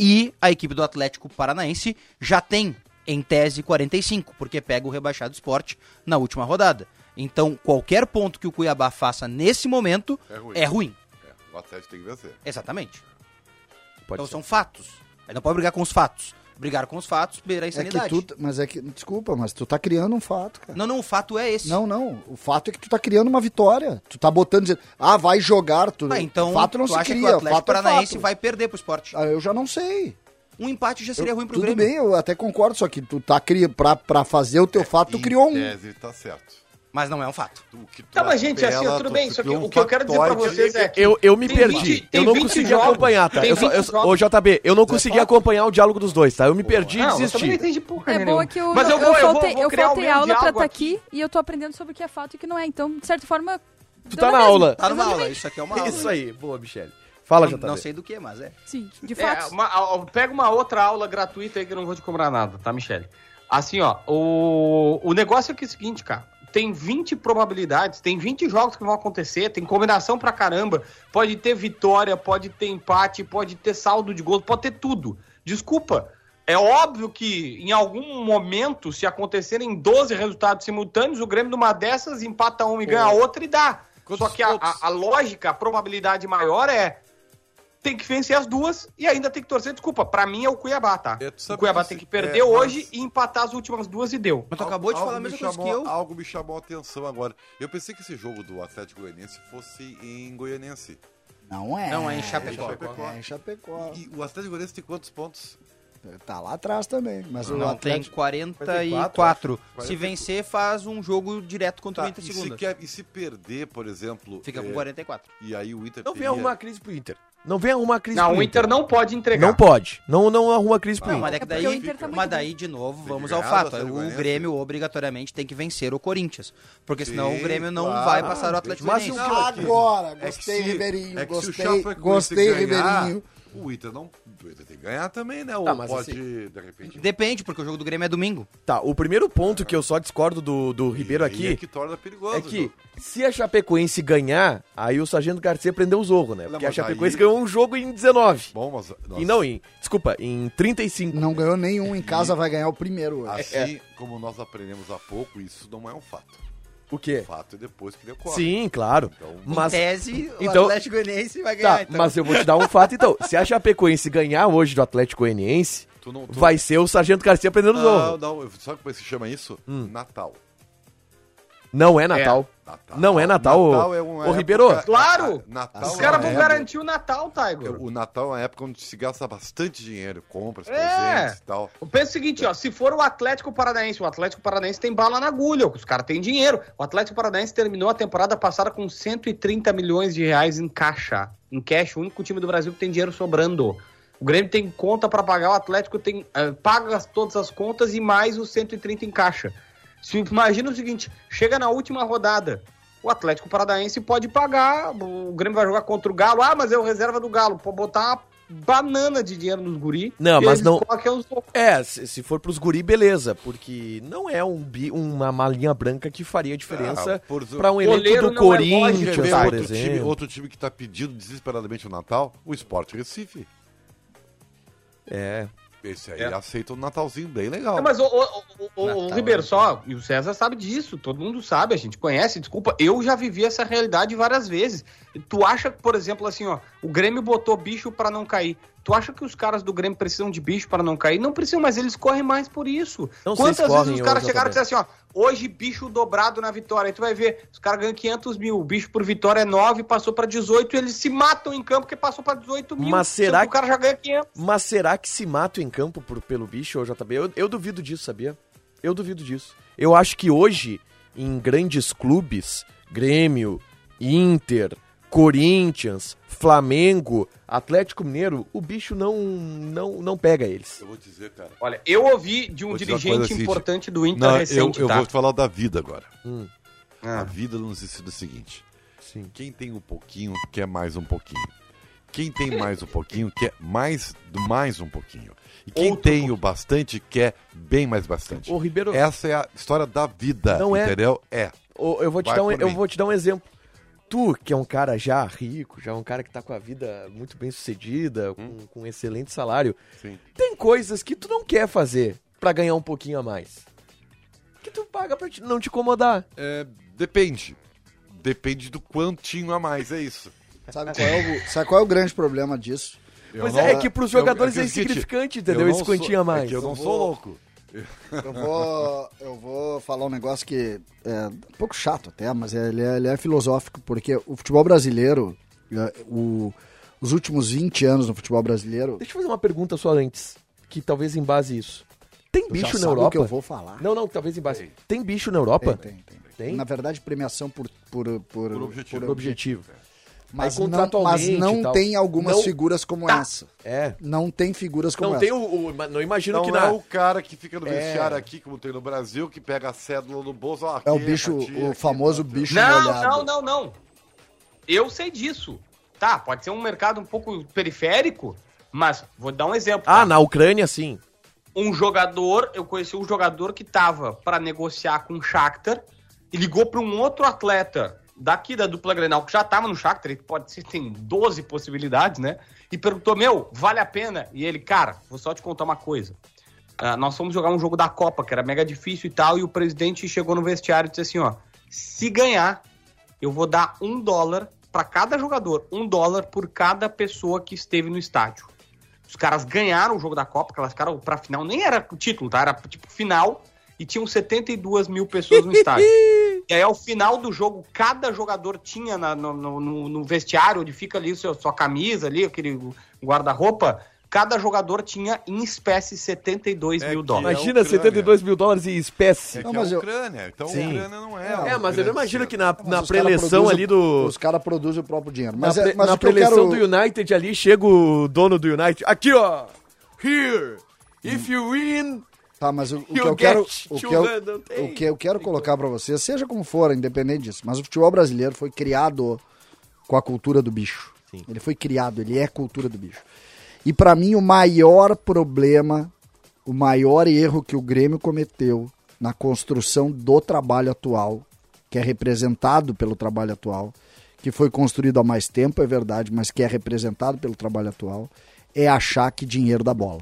E a equipe do Atlético Paranaense já tem, em tese, 45, porque pega o rebaixado esporte na última rodada. Então, qualquer ponto que o Cuiabá faça nesse momento É ruim. é ruim. É, o Atlético tem que vencer. Exatamente. Pode então ser. são fatos. Aí não pode brigar com os fatos. Brigar com os fatos, beira a É que insanidade. tu, mas é que, desculpa, mas tu tá criando um fato, cara. Não, não, o fato é esse. Não, não. O fato é que tu tá criando uma vitória. Tu tá botando, dizendo, ah, vai jogar. Tu... Ah, então, o fato não tu se acha cria. que o Atlético fato é Paranaense fato. vai perder pro esporte. Ah, eu já não sei. Um empate já seria Eu- ruim pro Tudo Grêmio. bem, eu até concordo, só que tu tá criando, pra, pra fazer o teu fato, tu criou um. tese, tá certo. Mas não é um fato. O que tu Tá, mas gente, assim, tudo tu bem. Só que um o que eu quero dizer pra vocês é que Eu, eu me Tem perdi. 20 tem eu não 20 consegui jogos. acompanhar, tá? Eu só, 20 eu, ô, JB, eu não consegui fato. acompanhar o diálogo dos dois, tá? Eu me perdi e Não, não desisti. entendi porra É nenhuma. boa que eu, Mas eu, eu, vou, eu vou, eu faltei aula pra estar aqui e eu tô aprendendo sobre o que é fato e o que não é. Então, de certa forma. Tu tá na aula. Tá numa Exatamente. aula, isso aqui é uma aula. Isso aí, boa, Michele. Fala, JB. não sei do que, mas é. Sim, de É, fato. pega uma outra aula gratuita aí que eu não vou te cobrar nada, tá, Michele? Assim, ó, o, o negócio é que é o seguinte, cara. Tem 20 probabilidades, tem 20 jogos que vão acontecer, tem combinação pra caramba. Pode ter vitória, pode ter empate, pode ter saldo de gols, pode ter tudo. Desculpa, é óbvio que em algum momento, se acontecerem 12 resultados simultâneos, o Grêmio numa dessas empata um e ganha a outra e dá. Só que a, a- a lógica, a probabilidade maior é tem que vencer as duas e ainda tem que torcer. Desculpa, pra mim é o Cuiabá, tá? É, o Cuiabá que tem que perder é, hoje mas- e empatar as últimas duas e deu. Mas tu acabou de Algo falar a me mesma coisa que chamou- eu. Algo me chamou a atenção agora. Eu pensei que esse jogo do Atlético Goianiense fosse em Goianense. Não é. Não, é em Chapecó. É em Chapecó. E o Atlético Goianiense tem quantos pontos? Tá lá atrás também. Mas o Não, tem Atlético... 44. Se 44. vencer, faz um jogo direto contra o Tá, Inter e, se segunda. quer- e se perder, por exemplo... Fica com é, 44. E aí o Inter Não vem teria- arrumar crise pro Inter. Não vem arrumar crise Não, pro o Inter não pode entregar. Não pode. Não, não arruma crise pro Não, Inter. mas é É daí, o Inter tá mas daí de novo, vamos ao fato. Atlético O. Grêmio obrigatoriamente tem que vencer o Corinthians. Porque senão Sim, o Grêmio não claro. vai passar o Atlético Mas o- Agora, É que gostei, se- Ribeirinho. é que se o gostei, gostei, ganhar, Ribeirinho. O Inter não... O Inter tem que ganhar também, né? Ou Tá, mas pode, assim- de repente... Depende, porque o jogo do Grêmio é domingo. Tá, o primeiro ponto que eu só discordo do, do Ribeiro E aí aqui É que torna perigoso. é que se a Chapecoense ganhar, aí o Sargento Garcia prendeu o zorro, né? Não, Porque a mas Chapecoense aí- ganhou um jogo em 19. Bom, mas... E não em. Desculpa, em 35. Não ganhou nenhum em casa, vai ganhar o primeiro. hoje. Assim como nós aprendemos há pouco, isso não é um fato. O O quê? fato é depois que decorre. Sim, claro. Então, Mas. Em tese, o então- Atlético Goianiense vai ganhar. Tá, então. mas eu vou te dar um fato então. Se a Chapecoense ganhar hoje do Atlético Goianiense, tu não... Tu... vai ser o Sargento Garcia prendendo o Não, zorro. não, sabe como é que se chama isso? Hum. Natal. Não é Natal. Natal. Não é Natal, ô- Natal é uma ô, época- Ribeiro. Claro! Natal Os é caras vão época- garantir o Natal, Tiger. O Natal é uma época onde se gasta bastante dinheiro, compras, É. presentes e tal. Eu penso o seguinte, ó, se for o Atlético Paranaense, o Atlético Paranaense tem bala na agulha, os caras têm dinheiro. O Atlético Paranaense terminou a temporada passada com 130 milhões de reais em caixa, em cash, o único time do Brasil que tem dinheiro sobrando. O Grêmio tem conta pra pagar, o Atlético tem eh, paga as- todas as contas e mais os 130 em caixa. Se, imagina o seguinte, chega na última rodada, o Atlético Paranaense pode pagar, o Grêmio vai jogar contra o Galo, ah, mas é o reserva do Galo, pode botar uma banana de dinheiro nos guri. Não, e mas não- loucos. É, se, se for pros guri, beleza. Porque não é um bi, uma malinha branca que faria diferença Ah, por- pra um elenco Goleiro do é Corinthians, ver por outro time, exemplo. outro time que tá pedindo desesperadamente o Natal? O Sport Recife. É. Esse aí É. aceita um Natalzinho bem legal. Não, mas o, o, o, o- Ribeiro só, e o César sabe disso, todo mundo sabe, a gente conhece, desculpa, eu já vivi essa realidade várias vezes. Tu acha, por exemplo, assim, ó, o Grêmio botou bicho pra não cair. Tu acha que os caras do Grêmio precisam de bicho para não cair? Não precisam, mas eles correm mais por isso. Não Quantas vezes os caras chegaram e disseram assim, ó, hoje bicho dobrado na vitória. Aí tu vai ver, os caras ganham 500 mil, o bicho por vitória é 9, passou pra 18, e eles se matam em campo porque passou pra 18 mil. Mas será que o cara já ganha 500? Mas será que se matam em campo por- pelo bicho, ô JB? Eu, eu duvido disso, sabia? Eu duvido disso. Eu acho que hoje, em grandes clubes, Grêmio, Inter, Corinthians, Flamengo, Atlético Mineiro, o bicho não, não, não pega eles. Eu vou dizer, cara. Olha, eu ouvi de um dirigente coisa assim, importante do Inter Não, eu, recente, eu tá? vou te falar da vida agora. A Ah. vida nos ensina o seguinte: Sim. quem tem um pouquinho quer mais um pouquinho. Quem tem mais um pouquinho quer mais do mais um pouquinho. E quem Outro tem o bastante quer bem mais bastante. Ô, Ribeiro, Essa é a história da vida, Não é- entendeu? É. ô, eu, vou te Vai dar um, eu mim. vou te dar um exemplo. Tu, que é um cara já rico, já um cara que tá com a vida muito bem sucedida, com, com um excelente salário, Sim. tem coisas que tu não quer fazer pra ganhar um pouquinho a mais. Que tu paga pra te- não te incomodar. É, depende. Depende do quantinho a mais, é isso. Sabe qual, é o, sabe qual é o grande problema disso? Eu Pois não- é, é que pros jogadores eu- é é seguinte, insignificante, eu entendeu? não Esse quantinho sou- a mais. É que eu não sou louco. Eu vou, eu vou falar um negócio que é um pouco chato até, mas é- ele, é, ele é filosófico, porque o futebol brasileiro, é, o- os últimos 20 anos no futebol brasileiro, Deixa eu fazer uma pergunta só antes, que talvez embase isso. Tem tu bicho já na sabe Europa? o que eu vou falar. Não, não, talvez embase. Tem bicho na Europa? Tem, tem, tem. Tem? Na verdade, premiação por, por, por, Por objetivo. Por objetivo. Mas, Aí, não, mas não tal. tem algumas Não- figuras como Tá. essa. É. Não tem figuras como Não essa. tem o, o- Não imagino Não que é na. o cara que fica no É. vestiário aqui, como tem no Brasil, que pega a cédula no bolso. ó, É o bicho, aqui, o famoso aqui. bicho Não, molhado. não, não, não. Eu sei disso. Tá, pode ser um mercado um pouco periférico, mas vou dar um exemplo. Ah, tá? na Ucrânia, sim. Um jogador, eu conheci um jogador que tava pra negociar com o Shakhtar e ligou pra um outro atleta daqui da dupla Grenal, que já tava no Shakhtar, ele pode ser, tem 12 possibilidades, né? E perguntou, meu, vale a pena? E ele, cara, vou só te contar uma coisa. Ah, nós fomos jogar um jogo da Copa, que era mega difícil e tal, e o presidente chegou no vestiário e disse assim, ó, se ganhar, eu vou dar um dólar pra cada jogador, um dólar por cada pessoa que esteve no estádio. Os caras ganharam o jogo da Copa, classificaram pra final, nem era título, tá? Era tipo final, e tinham 72 mil pessoas no estádio. E aí, ao final do jogo, cada jogador tinha na- no, no- no- vestiário, onde fica ali seu, sua camisa ali, aquele guarda-roupa, cada jogador tinha em espécie 72 É mil dólares. Imagina a Ucrânia. 72 mil dólares em espécie. É Não, mas é a eu- Ucrânia, então Sim. a Ucrânia não é. É, É, mas eu grande imagino que na, na preleção ali do. Os caras produzem o próprio dinheiro. Na, Mas, é, pre- mas na eu preleção quero... do United ali, chega o dono do United. Aqui, ó. Here. If you win. Tá, mas o, o que eu quero, o que eu, 200, tem. o que eu quero colocar pra vocês, seja como for, independente disso, mas o futebol brasileiro foi criado com a cultura do bicho. Sim. Ele foi criado, ele é cultura do bicho. E pra mim o maior problema, o maior erro que o Grêmio cometeu na construção do trabalho atual, que é representado pelo trabalho atual, que foi construído há mais tempo, é verdade, mas que é representado pelo trabalho atual, é achar que dinheiro dá bola.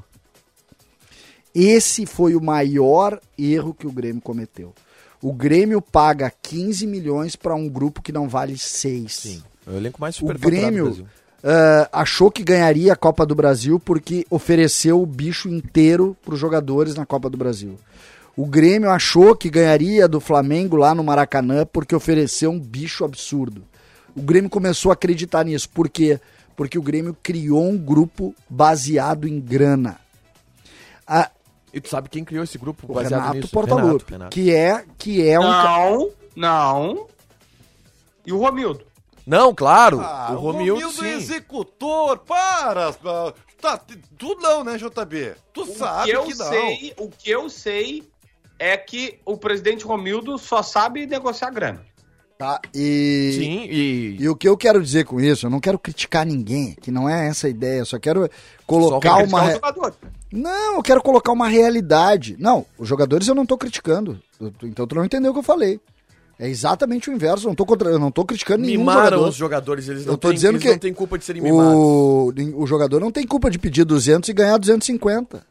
Esse foi o maior erro que o Grêmio cometeu. O Grêmio paga 15 milhões para um grupo que não vale 6. Sim. É o elenco mais O superfaturado do Grêmio ah, achou que ganharia a Copa do Brasil porque ofereceu o bicho inteiro para os jogadores na Copa do Brasil. O Grêmio achou que ganharia do Flamengo lá no Maracanã porque ofereceu um bicho absurdo. O Grêmio começou a acreditar nisso. Por quê? Porque o Grêmio criou um grupo baseado em grana. A- E tu sabe quem criou esse grupo o baseado Renato nisso? Portaluppi, Renato, Renato. que é que é um Não, não. E o Romildo? Não, claro. Ah, o Romildo, é sim. executor, para! Tá, tu não, né, JB? Tu O sabe que eu que não. sei, o que eu sei é que o presidente Romildo só sabe negociar grana. tá? E Sim, e... E o que eu quero dizer com isso, eu não quero criticar ninguém, que não é essa a ideia, eu só quero colocar Só uma. Re-. Não, eu quero colocar uma realidade. Não, os jogadores eu não tô criticando. Eu- Então tu não entendeu o que eu falei. É exatamente o inverso, eu não tô, contra... eu não tô criticando nenhum Mimaram jogador. os jogadores, eles Eu não, tô têm, dizendo eles que não têm culpa de serem mimados. O... o jogador não tem culpa de pedir 200 e ganhar 250.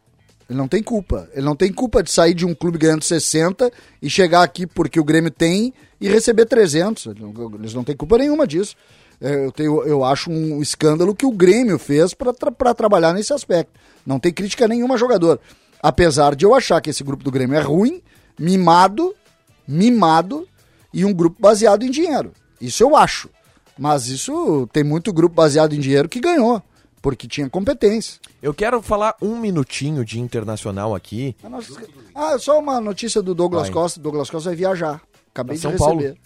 Ele não tem culpa. Ele não tem culpa de sair de um clube ganhando 60 e chegar aqui porque o Grêmio tem e receber 300. Ele não- Eles não têm culpa nenhuma disso. É, Eu, tenho, eu acho um escândalo que o Grêmio fez para trabalhar nesse aspecto. Não tem crítica nenhuma a jogador. Apesar de eu achar que esse grupo do Grêmio é ruim, mimado, mimado e um grupo baseado em dinheiro. Isso eu acho. Mas isso tem muito grupo baseado em dinheiro que ganhou, porque tinha competência. Eu quero falar um minutinho de internacional aqui. Nossa- Ah, só uma notícia do Douglas Vai. Costa. Douglas Costa vai viajar. Acabei Pra de São receber.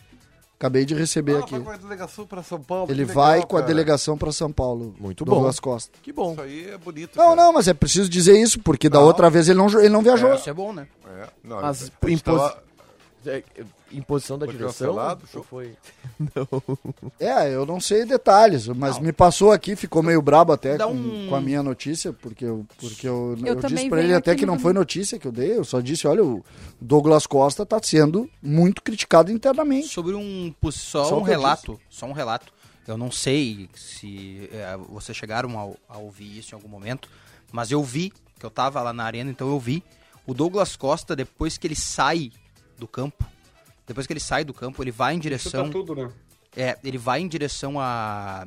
Acabei de receber Ah, aqui. vai com a delegação para São Paulo. Ele legal, vai com a cara. delegação para São Paulo. Muito bom. Douglas Costa. Que bom. Isso aí é bonito. Não, cara. não, mas é preciso dizer isso, porque da Não. outra vez ele não, ele não viajou. Isso é bom, né? É, não, Mas a gente impos- tava- É, Imposição da Foi direção? cancelado, show? foi... É, eu não sei detalhes, mas me passou aqui, ficou meio brabo até com, um- com a minha notícia, porque eu, porque eu, Eu eu disse pra ele até que no não foi notícia que eu dei, eu só disse, olha, o Douglas Costa tá sendo muito criticado internamente. Sobre um só, Só um relato, só um relato. Eu não sei se é, vocês chegaram a, a ouvir isso em algum momento, mas eu vi que eu tava lá na arena, então eu vi o Douglas Costa depois que ele sai do campo, depois que ele sai do campo, ele vai em direção, tudo, né? é, ele vai em direção a,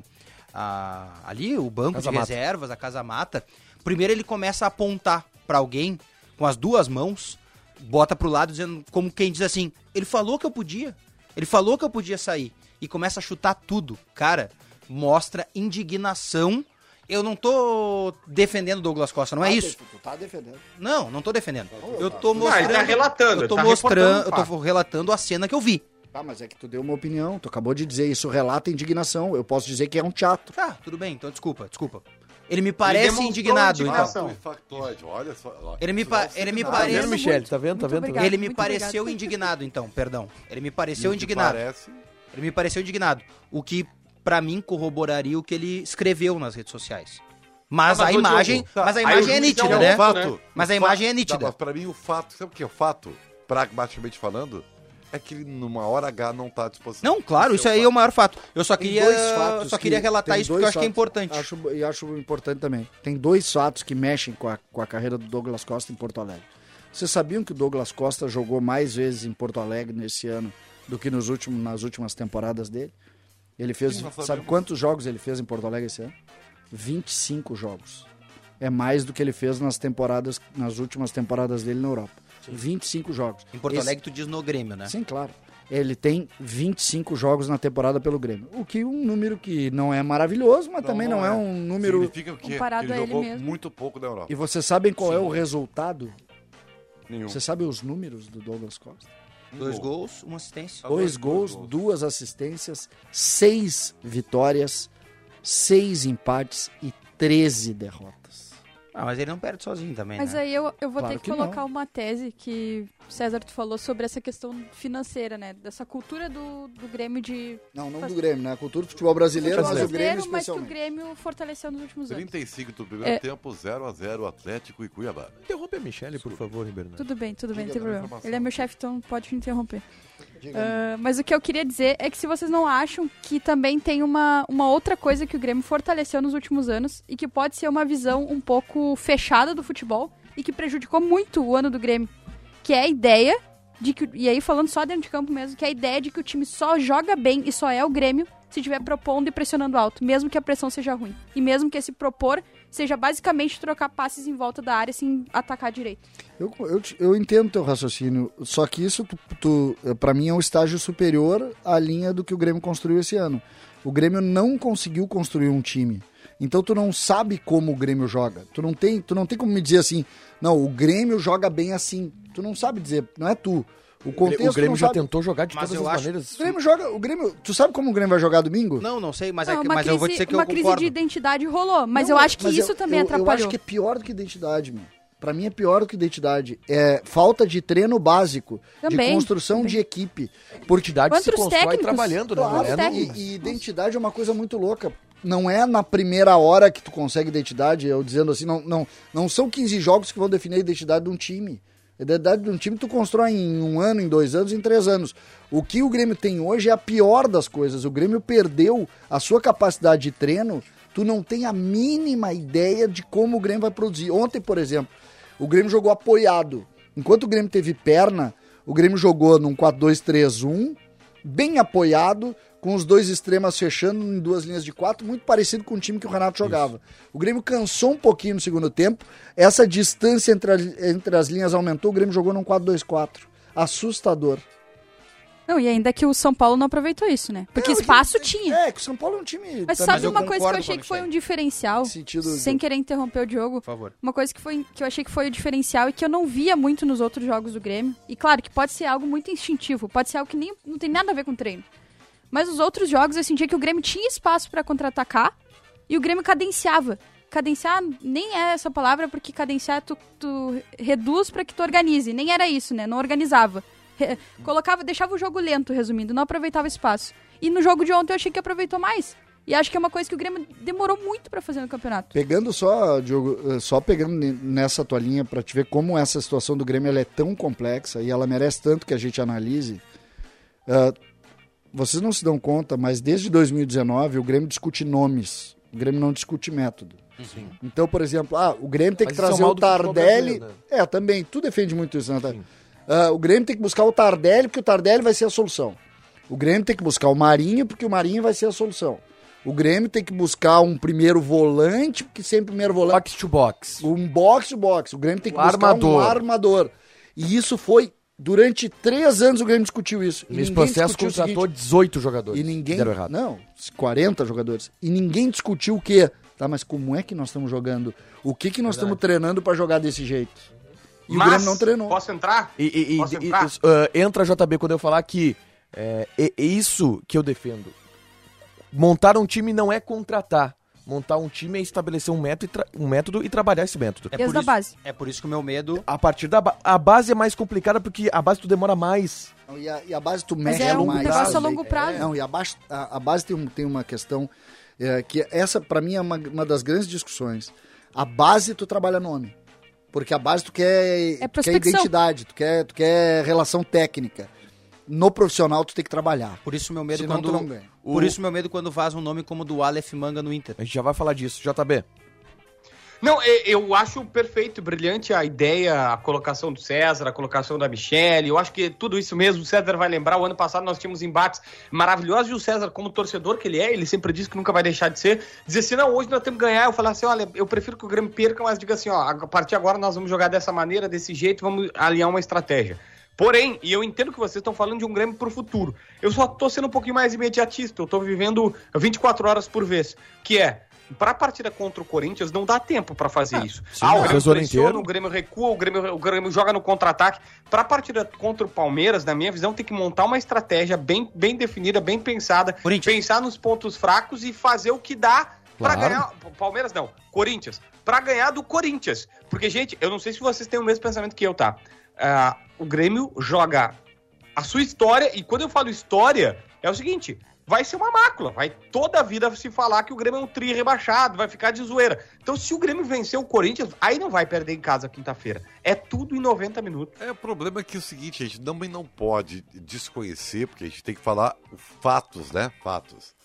a- ali o banco Casa de Mata. reservas, a casa mata. Primeiro ele começa a apontar pra alguém com as duas mãos, bota pro lado dizendo como quem diz assim: "Ele falou que eu podia. Ele falou que eu podia sair." E começa a chutar tudo. Cara, mostra indignação. Eu não tô defendendo o Douglas Costa, não é isso. Tu tá defendendo. Não, não tô defendendo. Eu tô Não, mostrando, ele tá relatando. eu tô ele tá mostrando, eu tô relatando a cena que eu vi. Tá, mas é que tu deu uma opinião, tu acabou de dizer, isso relata indignação, eu posso dizer que é um teatro. Tá, tudo bem, então desculpa, desculpa. Ele me parece demonstrou indignado, então. indignação. Foi factoide, olha só. Ele me pa- não ele me. Tá parece- vendo, Michele? Tá vendo? Tá vendo? obrigado. Ele me pareceu obrigada. indignado, então, perdão. Ele me pareceu E que indignado. Parece, Ele me pareceu indignado. O que, pra mim, corroboraria o que ele escreveu nas redes sociais. Mas, Ah, mas, a imagem, Diogo, mas a imagem é nítida, é um né? fato, Mas a imagem é nítida. Mas pra mim o fato, sabe o que é o fato? Pragmaticamente falando, é que ele numa hora H não tá à disposição. Não, claro, isso é o aí é fato. o maior fato. Eu só Tem queria, só queria que- relatar isso porque eu acho que é importante. Acho, e acho importante também. Tem dois fatos que mexem com a, com a carreira do Douglas Costa em Porto Alegre. Vocês sabiam que o Douglas Costa jogou mais vezes em Porto Alegre nesse ano do que nos últimos, nas últimas temporadas dele? Ele fez. Sim, sabe quantos jogos ele fez em Porto Alegre esse ano? 25 jogos. É mais do que ele fez nas temporadas, nas últimas temporadas dele na Europa. 25 jogos. Em Porto Esse- Alegre, tu diz no Grêmio, né? Sim, claro. Ele tem 25 jogos na temporada pelo Grêmio. O que um número que não é maravilhoso, mas também não, é. um número. Significa o quê? Comparado que ele a ele jogou mesmo. muito pouco na Europa. E vocês sabem qual é o resultado? Nenhum. Você sabe os números do Douglas Costa? Dois gol. gols, uma assistência. Ah, Dois gols, duas assistências, seis vitórias, seis empates e 13 derrotas. Ah, mas ele não perde sozinho também, Mas né? aí eu, eu vou Claro ter que, que colocar não. uma tese que, César, tu falou sobre essa questão financeira, né? Dessa cultura do, do Grêmio de... Não, não do Grêmio, né? A cultura do futebol brasileiro, mas o Grêmio brasileiro, mas que o. Grêmio fortaleceu nos últimos anos. 35 do primeiro É. tempo, 0x0 Atlético e Cuiabá. Interrompe a Michele, por favor, Bernardo. Tudo bem, tudo bem, não tem problema. Ele é meu chefe, então pode me interromper. Ah, mas o que eu queria dizer é que se vocês não acham que também tem uma, uma outra coisa que o Grêmio fortaleceu nos últimos anos e que pode ser uma visão um pouco fechada do futebol e que prejudicou muito o ano do Grêmio, que é a ideia de que, e aí falando só dentro de campo mesmo, que é a ideia de que o time só joga bem e só é o Grêmio se estiver propondo e pressionando alto, mesmo que a pressão seja ruim. E mesmo que esse propor seja basicamente trocar passes em volta da área sem atacar direito. Eu, eu, eu entendo teu raciocínio, só que isso, para mim, é um estágio superior à linha do que o Grêmio construiu esse ano. O Grêmio não conseguiu construir um time. Então tu não sabe como o Grêmio joga. Tu não tem, tu não tem como me dizer assim, não, o Grêmio joga bem assim. Tu não sabe dizer, não é tu. O contexto o Grêmio já sabe. tentou jogar de Mas todas eu as acho- maneiras. O Grêmio joga, o Grêmio, tu sabe como o Grêmio vai jogar domingo? Não, não sei, mas, é Não, que- uma mas eu vou crise- dizer que eu uma crise concordo. de identidade rolou, mas Não, eu acho que isso eu- também eu, atrapalhou. Eu acho que é pior do que identidade, meu. Pra mim é pior do que identidade. É falta de treino básico, de Também, construção também. de equipe. Porque identidade se Quantos constrói técnicos? trabalhando, né? Claro, é. E, e identidade é uma coisa muito louca. Não é na primeira hora que tu consegue identidade, eu dizendo assim, não, não, não são 15 jogos que vão definir a identidade de um time. A identidade de um time tu constrói em um ano, em dois anos, em três anos. O que o Grêmio tem hoje é a pior das coisas. O Grêmio perdeu a sua capacidade de treino. Tu não tem a mínima ideia de como o Grêmio vai produzir. Ontem, por exemplo, o Grêmio jogou apoiado. Enquanto o Grêmio teve perna, o Grêmio jogou num 4-2-3-1, bem apoiado, com os dois extremas fechando em duas linhas de quatro, muito parecido com o time que o Renato jogava. O Grêmio cansou um pouquinho no segundo tempo, essa distância entre, a- entre as linhas aumentou, o Grêmio jogou num 4-2-4. Assustador. Não, e ainda que o São Paulo não aproveitou isso, né? Porque É, o espaço time- tinha. É, que o São Paulo é um time. Mas sabe eu uma coisa que eu achei que foi um diferencial? sentido Sem do- querer interromper o Diogo. Por favor. Uma coisa que, foi, que eu achei que foi o diferencial e que eu não via muito nos outros jogos do Grêmio. E claro que pode ser algo muito instintivo, pode ser algo que nem, não tem nada a ver com treino. Mas os outros jogos eu sentia que o Grêmio tinha espaço pra contra-atacar e o Grêmio cadenciava. Cadenciar nem é essa palavra, porque cadenciar tu, tu reduz pra que tu organize. Nem era isso, né? Não organizava. Re- colocava, deixava o jogo lento, resumindo, não aproveitava espaço. E no jogo de ontem eu achei que aproveitou mais. E acho que é uma coisa que o Grêmio demorou muito pra fazer no campeonato. Pegando só, Diogo, eh, só pegando ne- nessa tua linha pra te ver como essa situação do Grêmio é tão complexa e ela merece tanto que a gente analise. ah, vocês não se dão conta, mas desde 2019 o Grêmio discute nomes. O Grêmio não discute método. Então, por exemplo, ah, o Grêmio tem que Mas isso é o trazer mal o Tardelli. brasileiro, É, também. Tu defende muito isso, né? Ah, o Grêmio tem que buscar o Tardelli porque o Tardelli vai ser a solução. O Grêmio tem que buscar o Marinho porque o Marinho vai ser a solução. O Grêmio tem que buscar um primeiro volante, porque sempre primeiro volante. Box to box. Um box to box. O Grêmio tem que Um buscar um armador. armador. E isso foi. Durante três anos o Grêmio discutiu isso. E Nesse processo contratou seguinte, 18 jogadores. E ninguém. Deram errado. Não, 40 jogadores. E ninguém discutiu o quê? Tá, mas como é que nós estamos jogando? O que, que nós estamos treinando pra jogar desse jeito? E o Grêmio não treinou. Posso entrar? E, e- e- Posso e- entrar? isso, ah, entra JB quando eu falar que é, é- é isso que eu defendo. Montar um time não é contratar. Montar um time é estabelecer um método e, um método e trabalhar esse método. É Desde por, a isso, base. é por isso que o meu medo. A partir da ba a base é mais complicada porque a base tu demora mais. Não, E a, e a base tu Mas mexe é um mais. negócio a longo prazo. Não, e a, base- a- a base tem, um- tem uma questão é, que essa, pra mim, é uma, uma das grandes discussões. A base tu trabalha nome. Porque a base tu quer, tu quer identidade, tu quer, tu quer relação técnica. No profissional tu tem que trabalhar. Por isso o meu medo Senão quando. não ganha. Por O- isso meu medo quando vaza um nome como o do Aleph Manga no Inter. A gente já vai falar disso. JB. Não, eu acho perfeito, brilhante a ideia, a colocação do César, a colocação da Michelle. Eu acho que tudo isso mesmo. O César vai lembrar. O ano passado nós tínhamos embates maravilhosos e o César, como torcedor que ele é, ele sempre diz que nunca vai deixar de ser. Dizer assim: não, hoje nós temos que ganhar. Eu falar assim: olha, eu prefiro que o Grêmio perca, mas diga assim: ó, a partir de agora nós vamos jogar dessa maneira, desse jeito, vamos alinhar uma estratégia. Porém, e eu entendo que vocês estão falando de um Grêmio pro futuro. Eu só tô sendo um pouquinho mais imediatista. Eu tô vivendo 24 horas por vez. Que é, pra partida contra o Corinthians, não dá tempo pra fazer isso. sim, ah, o Grêmio o pressiona, o Grêmio recua, o Grêmio, o Grêmio joga no contra-ataque. Pra partida contra o Palmeiras, na minha visão, tem que montar uma estratégia bem, bem definida, bem pensada. Pensar nos pontos fracos e fazer o que dá pra Claro. ganhar. Palmeiras não, Corinthians. Pra ganhar do Corinthians. Porque, gente, eu não sei se vocês têm o mesmo pensamento que eu, tá? Ah, o Grêmio joga a sua história, e quando eu falo história, é o seguinte: vai ser uma mácula, vai toda a vida se falar que o Grêmio é um tri rebaixado, vai ficar de zoeira. Então, se o Grêmio vencer o Corinthians, aí não vai perder em casa quinta-feira. É tudo em 90 minutos. É, o problema é que é o seguinte, a gente também não pode desconhecer, porque a gente tem que falar fatos, né? Fatos.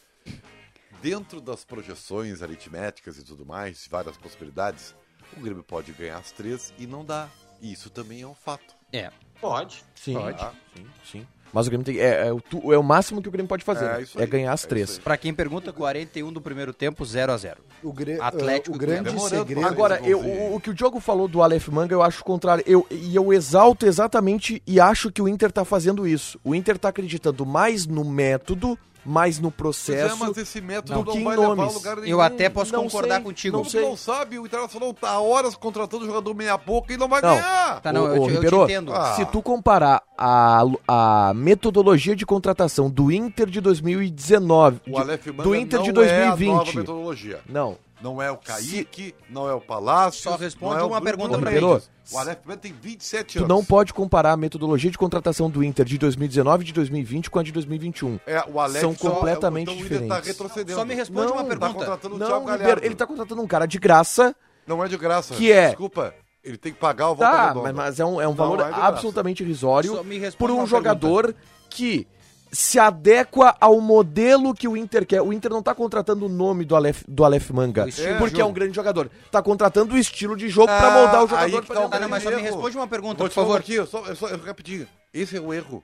Dentro das projeções aritméticas e tudo mais, várias possibilidades, o Grêmio pode ganhar as três e não dá. E isso também é um fato. É. Pode. Sim. Pode. Sim, sim. Mas o Grêmio tem, é, é o, é o máximo que o Grêmio pode fazer. É né? É, aí, ganhar as é três. Pra quem pergunta, 41 do primeiro tempo, 0 a 0 O, Grê- Atlético o grande segredo. Agora, eu, o, o que o Diogo falou do Aleph Manga, eu acho o contrário. Eu, e eu exalto exatamente e acho que o Inter tá fazendo isso. O Inter tá acreditando mais no método, mais no Pois é, processo. mas esse método do não, que em vai levar a nomes. lugar nenhum. Eu até posso não concordar sei, contigo. não sei. não sabe, o Internacional tá há horas contratando jogador meia boca e não vai Não. ganhar. Tá, não, Ô, eu, ô, te, eu te Ribeiro, entendo. Ah. Se tu comparar a, a metodologia de contratação do Inter de 2019, O de- Aleph Manga do Inter não de é a nova 2020, metodologia. não, Não é o Kaique, não é o Palácio. Só responde não é o uma pergunta pra Mendes. mim. O Aleph Manga tem 27 tu anos. não pode comparar a metodologia de contratação do Inter de 2019 e de 2020 com a de 2021. É, o Aleph São só- completamente então o Inter tá diferentes. retrocedendo. Só me responde Não, uma tá Tá pergunta. contratando o Não, Ribeiro, ele tá contratando um cara de graça, Não é de graça. Que é- Desculpa. Ele tem que pagar o Volta tá, Redonda. mas, mas é um, é um Não, valor é absolutamente irrisório por um jogador que se adequa ao modelo que o Inter quer. O Inter não tá contratando o nome do Aleph, do Aleph Manga, O estilo porque é um grande jogador. Tá contratando o estilo de jogo pra Ah, moldar o aí jogador que pra tá o Ah, não, mas só me responde uma pergunta, Vou por favor. aqui, eu só, eu só, eu rapidinho. Esse é o erro.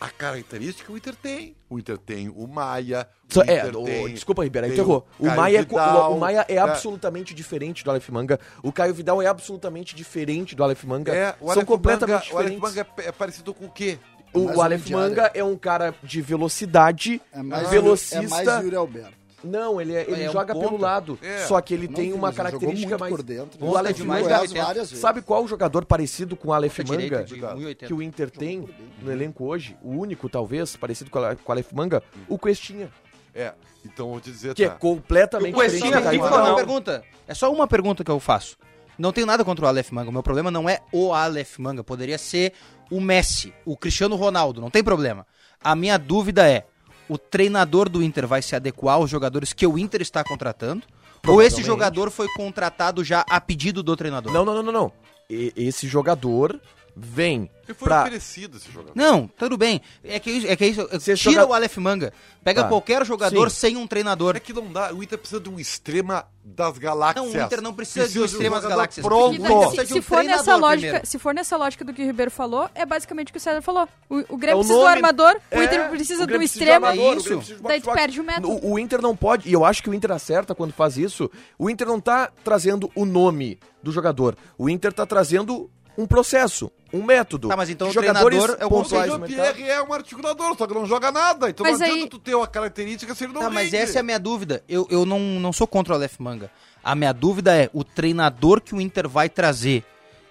A característica que o Inter tem. O Inter tem o Maia. O é, Inter o- tem- desculpa, Ribeiro, aí. O Caio Maia, é- Vidal, o, o Maia é né? absolutamente diferente do Aleph Manga. O Caio Vidal é absolutamente diferente do Aleph Manga. É, o São Aleph completamente Manga, o Aleph diferentes. Manga é, é parecido com o quê? Mais O, um Aleph. Manga é um cara de velocidade, É mais, velocista. É mais Yuri Alberto. Não, ele, é- ele É um joga ponta. pelo lado. É. Só que ele Não tem uma mas ele jogou característica muito mais. por dentro. O Aleph Manga, várias vezes. sabe qual jogador parecido com o Aleph direita Manga de 1,80. que o Inter tem no elenco hoje? O único, talvez, parecido com o o Aleph Manga? O Questinha. É, então vou te dizer, Que é tá. completamente O Questinha diferente fazer não. pergunta. É só uma pergunta que eu faço. Não tenho nada contra o Aleph Manga. O meu problema não é o Aleph Manga. Poderia ser o Messi, o Cristiano Ronaldo. Não tem problema. A minha dúvida é: o treinador do Inter vai se adequar aos jogadores que o Inter está contratando? Ou esse jogador foi contratado já a pedido do treinador? Não, não, não, não, não. E- esse jogador vem Ele foi pra... oferecido esse jogador. Não, tudo bem. É que isso, é que isso Se esse tira joga- o Aleph Manga. Pega Tá. qualquer jogador Sim. sem um treinador. É que não dá. O Inter precisa de um extrema das galáxias. Não, o Inter não precisa de um extrema das galáxias. Pronto. E daí, precisa se, um for nessa lógica, primeiro. se for nessa lógica do que o Ribeiro falou, é basicamente o que o César falou. O, o Grêmio É o precisa do armador, o É, Inter precisa o do Grêmio precisa de extremo, armador, o isso. Precisa daí tu perde o método. O, o Inter não pode, e eu acho que o Inter acerta quando faz isso, o Inter não tá trazendo o nome do jogador. O Inter tá trazendo um processo, um método. Tá, mas então o treinador é o O pontuais mercado. Jean-Pierre é um articulador, só que não joga nada. Então Mas não adianta aí- tu ter uma característica se ele não Tá, mas rende. essa é a minha dúvida. Eu, eu não, não sou contra o Aleph Manga. A minha dúvida é, o treinador que o Inter vai trazer,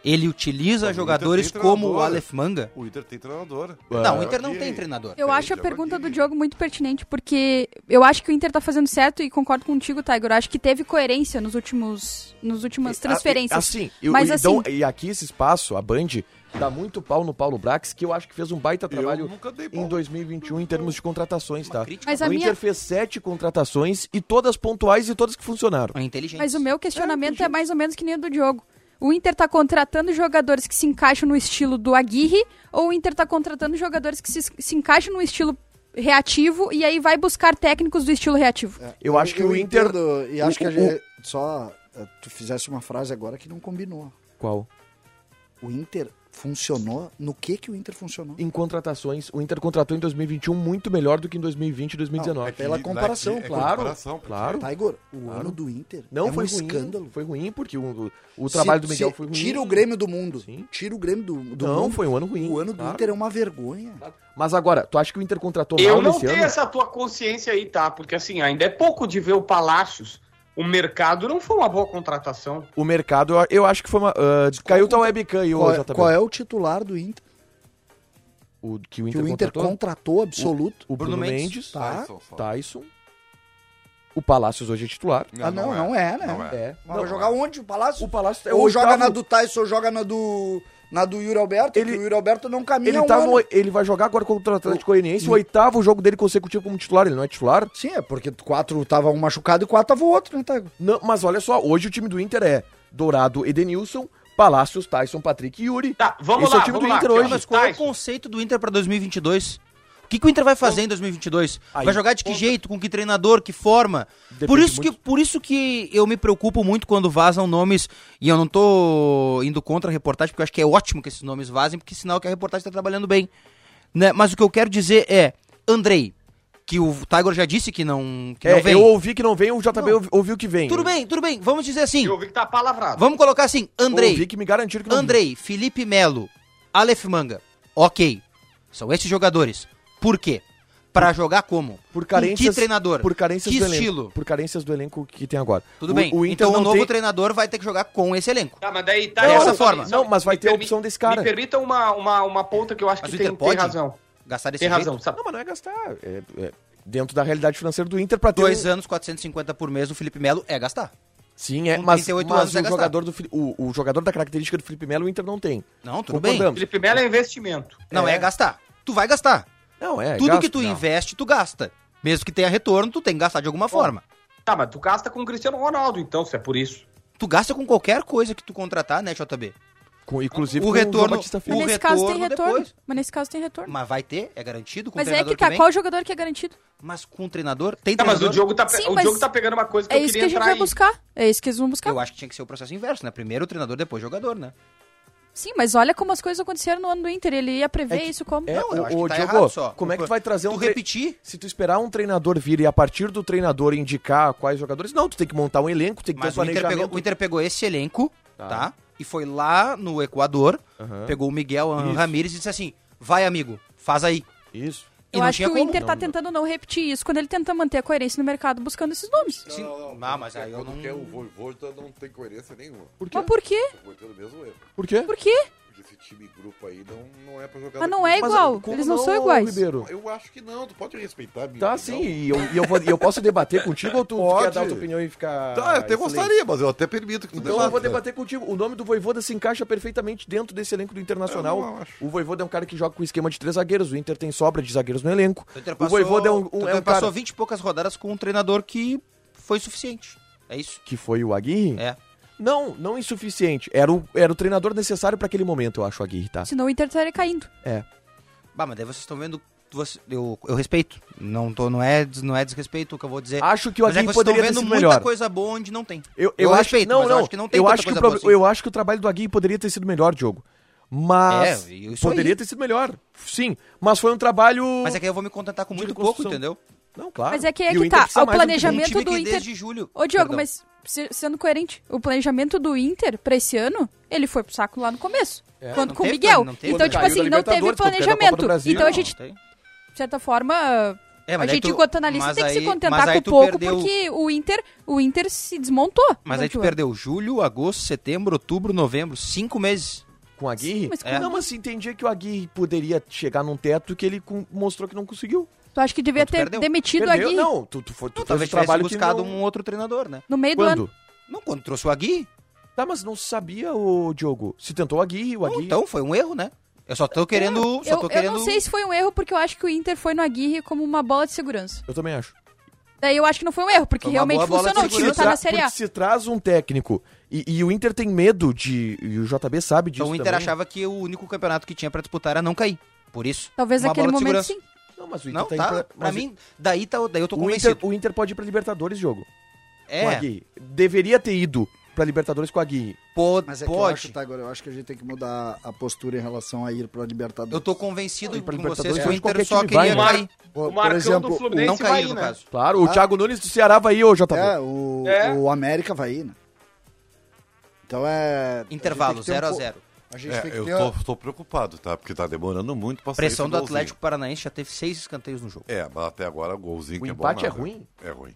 ele utiliza o jogadores como o. Aleph Manga? O Inter tem treinador. não, o Inter não tem treinador. Eu acho a pergunta do Diogo muito pertinente, porque eu acho que o Inter tá fazendo certo e concordo contigo, Tiger. Eu acho que teve coerência nos últimos, nos últimas transferências. Assim, eu, Mas e, assim- e aqui esse espaço, a Band, dá muito pau no Paulo Brax, que eu acho que fez um baita trabalho nunca dei em pau. 2021 em termos de contratações, tá? Mas o Inter minha- fez sete contratações e todas pontuais e todas que funcionaram. É inteligente. Mas o meu questionamento é, mais ou menos que nem o do Diogo. O Inter tá contratando jogadores que se encaixam no estilo do Aguirre ou o Inter tá contratando jogadores que se, se encaixam no estilo reativo e aí vai buscar técnicos do estilo reativo? Eu acho que o Inter- entendo, e acho o- que a o- gente, só eh, tu fizesse uma frase agora que não combinou. Qual? O Inter funcionou, no que que o Inter funcionou? Em contratações, o Inter contratou em 2021 muito melhor do que em 2020 e Não, 2019. é pela que- comparação, é é claro. comparação, Claro. Tá, Igor, o Claro. ano do Inter Não é foi um ruim. escândalo. Foi ruim porque o, o, o trabalho Se- do Miguel foi ruim. Tira o Grêmio do mundo. Sim. Tira o Grêmio do, do Não, mundo. foi um ano ruim. O ano do claro. Inter é uma vergonha. Mas agora, tu acha que o Inter contratou Eu mal não nesse tenho ano? essa tua consciência aí, tá? Porque assim, ainda é pouco de ver o Palácios. O mercado não foi uma boa contratação. O mercado, eu, acho que foi uma. ah, caiu tua webcam aí, Qual, é- JB. qual é o titular do Inter? O que o Que Inter, o Inter contratou? contratou absoluto. O Bruno, Bruno Mendes, Mendes. Tá. Tyson. Tyson. O Palácios hoje é titular. ah, não, não é, né? Não é. É. Mas vai jogar onde? O Palácio? O Palácio é ou o joga oitavo- na do Tyson ou joga na do, na do Yuri Alberto, Ele- que o Yuri Alberto não caminha Ele, um tá ano. no- ele vai jogar agora contra o Atlético Goianiense, o oitavo jogo dele consecutivo como titular. Ele não é titular? Sim, é porque quatro tava um machucado e quatro tava o outro, né, Tago? Não, mas olha só, hoje o time do Inter é Dourado, Edenilson, Palácios, Tyson, Patrick e Yuri. Tá, vamos Esse é lá, o time do vamos lá, Inter hoje. Mas qual é o conceito do Inter pra 2022? O que, que o Inter vai fazer em 2022? Aí, vai jogar de que jeito? Com que treinador? Que forma? Depende Por isso, que, por isso que eu me preocupo muito quando vazam nomes, e eu não tô indo contra a reportagem, porque eu acho que é ótimo que esses nomes vazem, porque sinal que a reportagem tá trabalhando bem. Né? Mas o que eu quero dizer é, Andrei, que o Tiger já disse que não, que não É, vem. eu ouvi que não vem, o JB ouvi- ouviu que vem. Tudo bem, tudo bem, vamos dizer assim. Eu vi que tá palavrado. Vamos colocar assim, Eu Andrei, ouvi que me garantiram que não Andrei, Felipe Melo, Aleph Manga. Ok. São esses jogadores. Por quê? Pra jogar como? Por carências, que treinador? Por carências que do elenco. estilo? Por carências do elenco que tem agora. Tudo O- bem. O então o novo tem... treinador vai ter que jogar com esse elenco. Tá, mas daí tá. Dessa forma. só- Não, mas vai me ter a opção desse cara. Me permita uma, uma, uma ponta que eu acho Mas que o tem, Inter tem pode? razão. Gastar desse Tem jeito? razão, sabe? Não, mas não é gastar. É, é dentro da realidade financeira do Inter pra ter Dois um... anos, 450 por mês, o Felipe Melo é gastar. Sim, é, com mas, 38 mas é o, gastar. jogador do, o, o jogador da característica do Felipe Melo o Inter não tem. Não, tudo bem. Concordamos. Felipe Melo é investimento. Não, é. É. gastar. Tu vai gastar. Não, é. Tudo gasto. que tu investe, tu gasta. Mesmo que tenha retorno, tu tem que gastar de alguma forma. Tá, mas tu gasta com o Cristiano Ronaldo, então, se é por isso. Tu gasta com qualquer coisa que tu contratar, né, JB? Com, inclusive O com retorno- o. Mas nesse caso tem retorno retorno. depois. Mas nesse caso tem retorno. Mas vai ter, é garantido com Mas o é treinador que tá, qual jogador que é garantido? Mas com o treinador, tem Tá, mas treinador. o Diogo tá, Sim, o mas Diogo tá pegando uma coisa que É eu isso que queria a gente entrar vai aí. buscar. É isso que eles vão buscar. Eu acho que tinha que ser o processo inverso, né? Primeiro o treinador, depois o jogador, né? Sim, mas olha como as coisas aconteceram no ano do Inter. Ele ia prever É que- isso como. É, Não, eu o, acho o que tá Diogo, errado só. como é que tu vai trazer Tu um... tre- repetir? Se tu esperar um treinador vir e a partir do treinador indicar quais jogadores... Não, tu tem que montar um elenco, tem que Mas ter um o Inter, planejamento. pegou, o Inter pegou esse elenco, Tá. tá? E foi lá no Equador, Aham. pegou o Miguel. Ramírez e disse assim: vai, amigo, faz aí. Isso. Eu não acho que o como. Inter tá Não, tentando não repetir isso quando ele tenta manter a coerência no mercado buscando esses nomes. Sim. Não, Ah, mas aí eu quando não- quer o Voivoda não tem coerência nenhuma. Por quê? Mas por quê? Por quê? Por quê? Porque esse time grupo aí não, não é pra jogar Mas não é igual. Eles não, não, são iguais. Ribeiro? Eu acho que não, tu pode respeitar a minha Tá, opinião. sim, e eu, e eu, vou- e eu posso debater contigo ou tu Pode. quer dar a tua opinião e ficar. Tá, eu até gostaria, mas eu até permito que tu Então eu vou debater contigo. O nome do Voivoda se encaixa perfeitamente dentro desse elenco do Internacional. O Voivoda é um cara que joga com esquema de três zagueiros. O Inter tem sobra de zagueiros no elenco. O Inter O passou, Voivoda é um, um- é um passou cara 20 e poucas rodadas com um treinador que foi suficiente. É isso? que foi o Aguirre. É. Não, não insuficiente. Era o, era o treinador necessário pra aquele momento, eu acho, o Aguirre, tá? Senão o Inter estaria caindo. É. Bah, mas daí vocês estão vendo. você- eu, eu respeito. Não, tô, não, é, não é desrespeito o que eu vou dizer. Acho que o mas é Aguirre que poderia estão ter vendo sido muita melhor. coisa boa onde não tem. Eu, Eu acho, respeito, não, mas eu não, acho que não tem eu acho que, o coisa pro- boa assim. eu acho que o trabalho do Aguirre poderia ter sido melhor, Diogo. Mas É, poderia aí. ter sido melhor. Sim, mas foi um trabalho Mas é que eu vou me contentar com muito pouco, entendeu? Não, claro. Mas é que é E que tá. O do planejamento do que Inter. desde julho. Ô, Diogo, Perdão. mas se- sendo coerente, o planejamento do Inter pra esse ano, ele foi pro saco lá no começo. É, quando com o Miguel. teve então, tipo assim, não teve do planejamento. Brasil. Então a Não, gente, tem. de certa forma, É, a aí gente, tu- enquanto analista, tem que se aí- contentar com aí pouco, perdeu- porque o Inter, o Inter se desmontou. Mas aí durante tu ano. perdeu julho, agosto, setembro, outubro, novembro. Cinco meses. Com o Aguirre? Mas É. Não, mas se entendia que o Aguirre poderia chegar num teto que ele mostrou que não conseguiu. Tu acha que devia ter perdeu. demitido o Perdeu? Aguirre Não, tu, tu, foi, tu Não, fez talvez tivesse trabalho buscado não... um outro treinador, né? no meio do ano? Quando? Não, quando trouxe o Agui. Tá, mas não se sabia, o Diogo. Se tentou o Aguirre, o Aguirre... Então, foi um erro, né? Eu só tô querendo. Só Eu, tô eu querendo. não sei se foi um erro, porque eu acho que o Inter foi no Aguirre como uma bola de segurança. Eu também acho. Daí eu acho que não foi um erro, porque realmente funcionou. O time tá na Série A. se traz um técnico e, e o Inter tem medo de... E o JB sabe disso Então o Inter também. achava que o único campeonato que tinha pra disputar era não cair. Por isso. Talvez uma naquele bola de momento segurança. sim. Não, mas o Inter Não, tá, tá. indo pra, Pra mim, daí, tá, daí eu tô o convencido. Inter, o Inter pode ir pra Libertadores, jogo. Com o É. Deveria ter ido pra Libertadores com o Aguirre. pô- Mas é que eu pode. acho, tá, agora, eu acho que a gente tem que mudar a postura em relação a ir pra Libertadores. Eu tô convencido com vocês que o Inter só time vai, queria né? cair. Por, O Marcão por exemplo, do Fluminense Não vai cair, ir, no né? caso. Claro, o Ah. Thiago Nunes do Ceará vai ir, ô JB. É, o, É. o América vai ir, né? Então é. Intervalo, a gente tem que ter 0 a um po- 0 A gente É, tem que eu ter. tô, tô preocupado, tá? Porque tá demorando muito pra sair Pressão do golzinho. Atlético Paranaense já teve seis escanteios no jogo. É, mas até agora o golzinho O que é empate bom. é nada. ruim? É ruim.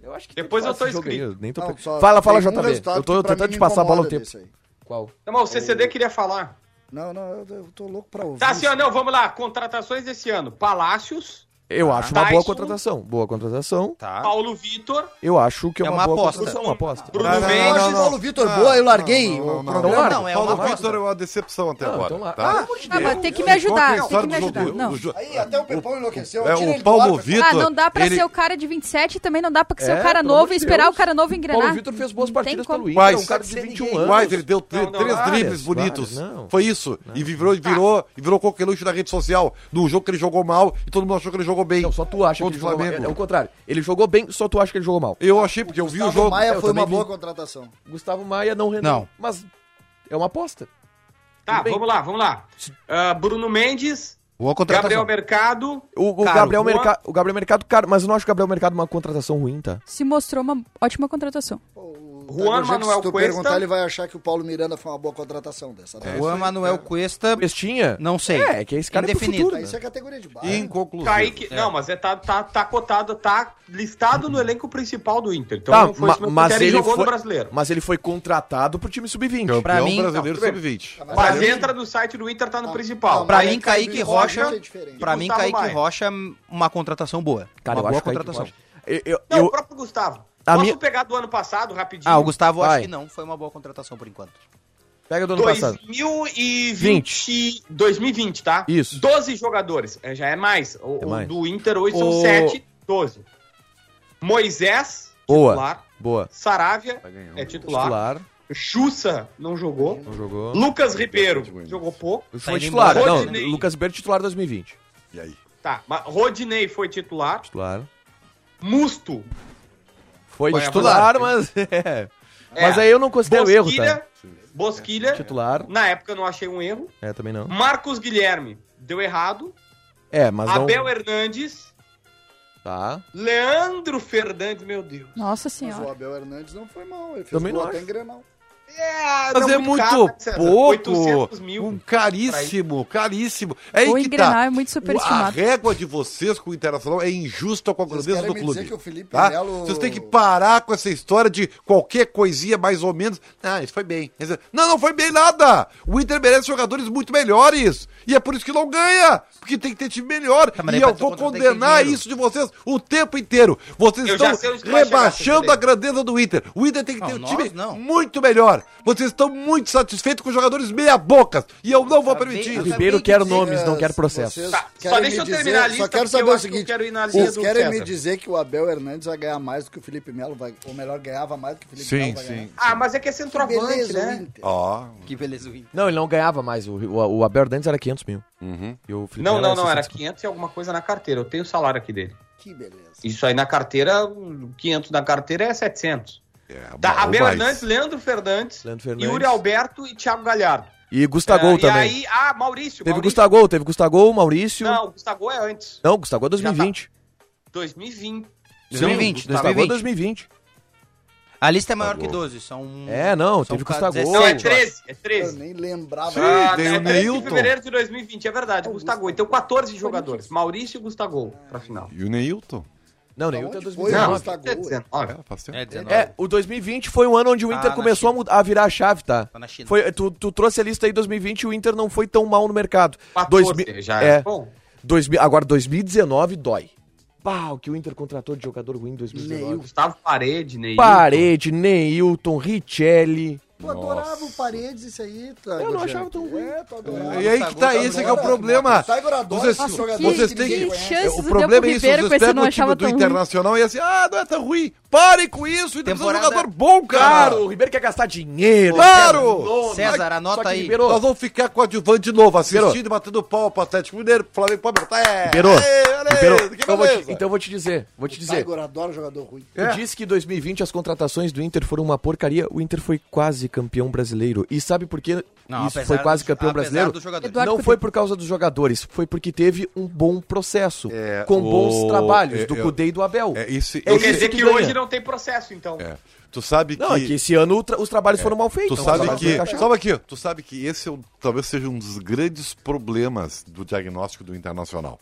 Eu acho que Depois eu tô inscrito. eu nem tô Não, pre- Fala, fala, um JB. eu tô tentando te me passar a bola no incomoda tempo. Qual? Não, mas o CCD queria falar. Não, não, eu, eu tô louco pra ouvir. Tá, assim, ó, isso. não, vamos lá. Contratações desse ano. Palácios, Eu acho uma boa Tyson. contratação. Boa contratação. Tá. Paulo Vitor, Eu acho que é É uma, uma boa aposta. contratação. Uma aposta. Bruno Não, não, Mendes. Eu acho não, o não. Paulo Vitor Não, boa, eu não, larguei. não, o não, não. problema larga. Não, é Paulo aposta. Vitor é uma decepção até Não, agora. então tá? Ah, mas tem que me ajudar, tem que me do ajudar. jogo- Não. do Aí até o Pepão enlouqueceu. É, tira o do Paulo ar, Vitor. Ah, não dá pra ele- ser o cara de 27 e também não dá pra ser É, o cara pelo novo e de esperar Deus. o cara novo engrenar. Paulo Vitor fez boas Não tem partidas como. pelo Inter. É um cara de Pode ser 21 ninguém. anos. Quais? Ele deu tre- Não, não, três várias, dribles bonitos. várias, não. Foi isso. E virou, virou, e virou coqueluche na rede social. No jogo que ele jogou mal e todo mundo achou que ele jogou bem. Não, só tu acha que Contra ele o jogou mal. É, é o contrário. Ele jogou bem, só tu acha que ele jogou mal. Eu achei, porque eu vi o Gustavo jogo. Maia Eu foi uma boa vi. contratação. Gustavo Maia não rendeu. Não. Mas é uma aposta. Tá, vamos lá, vamos lá. Ah, Bruno Mendes, Boa contratação. Gabriel Mercado, O, o Caro, Gabriel Mercado, o Gabriel Mercado, cara, mas eu não acho o Gabriel Mercado uma contratação ruim, tá? Se mostrou uma ótima contratação. Juan Tá, Manuel Se tu Cuesta. perguntar, ele vai achar que o Paulo Miranda foi uma boa contratação dessa. né? Juan Manuel Cuesta, Pestinha? não sei. É, é que esse cara é Indefinido. futuro, né? Isso é categoria de base. Inconclusivo. Kaique. Não, mas é, tá, tá, tá cotado, tá listado no elenco principal do Inter. Então Tá, não foi ma- mas ele jogou foi- no brasileiro. Mas ele foi contratado pro time sub-20. Campeão Pra mim, brasileiro não, tudo sub-20. Mas entra no site do Inter, tá no Tá. principal. Não, Pra mim, Kaique Rocha. É. Pra mim, Kaique. Rocha, uma contratação boa. Cara, uma eu boa acho que contratação. Eu, eu, Não, eu- o próprio Gustavo. Posso minha- pegar do ano passado, rapidinho? Ah, o Gustavo Vai. acho que não. Foi uma boa contratação por enquanto. Pega do ano passado. 2020, 2020, tá? Isso. 12 jogadores. É, Já é mais. O, É o mais. do Inter hoje são O- 7, 12. Moisés, Boa. titular. Boa. Saravia um é titular. Titular. Jussa não jogou. Não jogou. Lucas Ribeiro jogou pouco. Foi indo titular. embora. Não, Rodinei. Lucas Ribeiro titular 2020. E aí? Tá, mas Rodinei foi titular. Titular. Musto. Foi titular, mas. É. É. Mas aí eu não considero erro, Bosquilha. tá? Bosquilha. Titular. Na época eu não achei um erro. É, também não. Marcos Guilherme deu errado. É, mas não. Abel Hernandes. Tá. Leandro Fernandes, meu Deus. Nossa Mas o senhora. Abel Hernandes não foi mal. Ele fez Também gol não até em Grenal. É, Mas não é muito caro, né, pouco. 800 mil. Um caríssimo, caríssimo. É aí O que Grenal tá. é muito O- A superestimado. régua de vocês com o Internacional é injusta com a grandeza do clube. dizer que o Felipe tá? Melo- Vocês têm que parar com essa história de qualquer coisinha mais ou menos. Ah, isso foi bem. Não, não foi bem nada. O Inter merece jogadores muito melhores. E é por isso que não ganha. Porque tem que ter time melhor. Tá, mas e eu vou condenar isso de vocês o tempo inteiro. Vocês Eu estão rebaixando a grandeza do Inter. O Inter tem que Não, ter um nós time não. muito melhor. Vocês estão muito satisfeitos com jogadores meia-bocas. E eu não vou Acabei- permitir. acabei Ribeiro de quer dizer- nomes, não quer processo. Tá, só deixa eu terminar dizer- a lista, Só quero saber eu o que seguinte: quero ir na linha vocês do querem me dizer que o Abel Hernandes vai ganhar mais do que o Felipe Melo, vai, ou melhor, ganhava mais do que o Felipe Sim, Melo vai sim. ganhar? Ah, mas é que é centroavante, Beleza, o né? Ó. Que beleza o Inter. Não, ele não ganhava mais. O, o, o Abel Hernandes era 500 mil. Uhum. E o Felipe Não, Melo não, não, era 600 mil. 500 e alguma coisa na carteira. Eu tenho o salário aqui dele. Que beleza. Isso aí na carteira, um, 500 na carteira é 700. É, Tá, Abel Hernandes, Leandro Fernandes, Leandro Fernandes. Yuri Alberto e Thiago Galhardo. E Gustavo É, também. E aí, ah, Maurício. Teve Maurício. Gustavo, teve Gustavo, Maurício. Não, Não, Gustavo é antes. Gustavo é 2020. 2020. 2020, Gustavo é 2020. 2020. A lista é maior Gustavo. que 12, são... É, não, são teve Gustavo. 17, Não, é eu acho. 13. É Eu 13. nem lembrava. Sim, Ah, tem é o 13 de Neilton. fevereiro de 2020, é verdade. Gustavo. Então 14 jogadores. Maurício e Gustavo pra final. E o Neilton? Não, nem Onde o foi o 2019. Gustavo? É 19. É, faz tempo. É, 19. É, o 2020 foi um ano onde o Ah, Inter começou a, mudar- a virar a chave, tá? Tá na China. Foi, tu, tu trouxe a lista aí 2020 e o Inter não foi tão mal no mercado. 14 Dois mi- já é. é bom. 2000, agora 2019 dói. Pá, o que o Inter contratou de jogador ruim em 2019. Gustavo Parede, Neilton. Parede, Neilton, Richelli. Tu adorava o Paredes, isso aí, tá? Eu não achava tão ruim. É, tu adorava. E aí que tá, esse que é o problema. Vocês, jogadores vocês que têm que. O problema pro é isso, vocês pegam não o time do. Internacional e assim, ah, não é tão ruim. Parem com isso, o Inter precisa de um Temporada- jogador bom, cara. Claro, o Ribeiro quer gastar dinheiro. Claro! César, anota aí. Ribeiro, Nós vamos ficar com o adjuvante de novo, assistindo Ribeiro. e batendo pau pro Atlético Mineiro, Flamengo, Palmeiras. É, Ribeiro, é, Ribeiro, aí, que então, eu vou te, então eu vou te dizer, vou te dizer. Tiger adora jogador ruim. É. Tu disse que em 2020 as contratações do Inter foram uma porcaria. O Inter foi quase campeão brasileiro. E sabe por que Não, isso foi quase campeão apesar brasileiro? não foi por causa dos jogadores, foi porque teve um bom processo, É, com bons o- trabalhos é, do Cudê e do Abel. É, isso, É Quer dizer que que ganha. hoje não tem processo, então. é. Tu sabe Não, é que. que esse ano tra- os trabalhos foram mal feitos. Tu Os sabe que. Sabe aqui, tu sabe que esse é o- talvez seja um dos grandes problemas do diagnóstico do Internacional.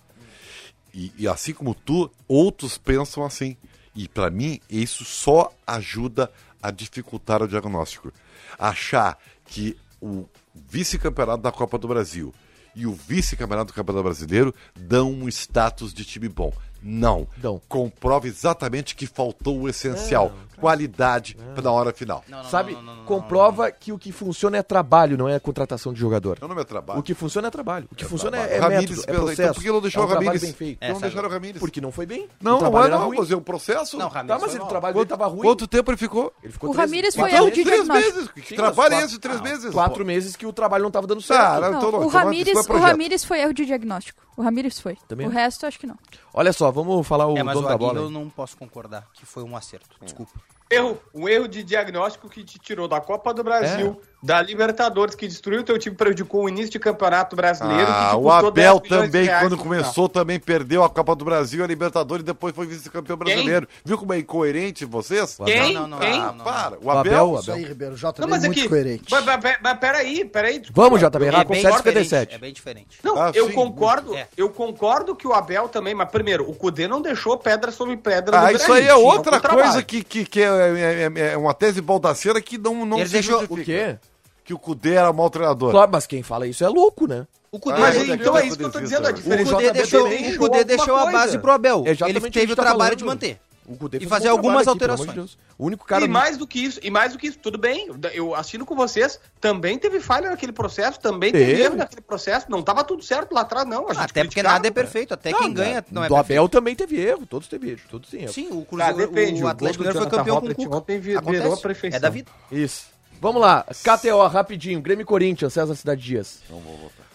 E, e assim como tu, outros pensam assim. E pra mim, isso só ajuda a dificultar o diagnóstico. Achar que o vice-campeonato da Copa do Brasil e o vice-campeonato do Campeonato Brasileiro dão um status de time bom. Não. Dão. Comprova exatamente que faltou o essencial. Qualidade na hora final. Não, não, Sabe, não, não, não, comprova que o que funciona é trabalho, não é contratação de jogador. Não, não é trabalho. O que funciona é trabalho. O que funciona é, é trabalho. método, Ramires, é processo. então por que não deixou é um o Ramires? trabalho bem feito. Não deixaram o Ramires? Porque não foi bem. Não, o não trabalho é era não, mas é um processo. Não, Ramires Tá, mas ele, o trabalho dele Quanto, tava ruim. quanto tempo ele ficou? Ele ficou O Ramires foi Então, de três meses. Que trabalho é esse? Três meses? Quatro meses que o trabalho não tava dando certo. O, Ramires, é o. Ramires foi erro de diagnóstico. O Ramires foi. Também o não. resto, acho que não. Olha só, vamos falar o É, mas dono o da bola. eu não posso concordar, que foi um acerto. Desculpa. Erro, um erro de diagnóstico que te tirou da Copa do Brasil, da Libertadores, que destruiu teu time, prejudicou o início de campeonato brasileiro. Ah, o Abel 10 milhões de também, reais quando começou, também perdeu a Copa do Brasil, a Libertadores, e depois foi vice-campeão brasileiro. Viu como é incoerente vocês? Quem? Não, não, não, Quem? não, não, não. Para, o O Abel... Abel, o Isso Abel. aí, Ribeiro. Jota Não, é muito que. coerente. Mas, mas, mas, peraí, peraí. desculpa. Vamos, JB, com bem 7,57. diferente, É bem diferente. Não, Ah, eu sim, concordo. É. eu concordo que o Abel também, mas primeiro, o Cudê não deixou pedra sobre pedra Ah, no isso aí é outra um coisa que, que, que é, é- é- é uma tese baldaceira que não, não Ele se deixou- justifica. O quê? Que o Cudê era mau treinador. Claro, mas quem fala isso é louco, né? O Cudê, Mas Ah, então é isso que eu tô dizendo, a né? diferença o Cudê deixou, o Cudê deixou a base pro Abel. É Ele teve o tá trabalho falando. de manter. O Cudê E fazer algumas trabalho aqui, de alterações. O único cara... e mais do que isso, e mais do que isso, tudo bem, eu assino com vocês, também teve falha naquele processo, também teve, Teve. erro naquele processo, não tava tudo certo lá atrás, não. a gente Até porque nada é perfeito. Até quem ganha não é do. Abel também teve erro, todos teve erro, todos têm erro. Sim, o Cara, Cruzeiro, depende, o o Atlético Mineiro foi campeão com o Cuca. ontem virou a perfeição. É da vida. Isso. Vamos lá, KTO, rapidinho. Grêmio e Corinthians, César Cidade Dias.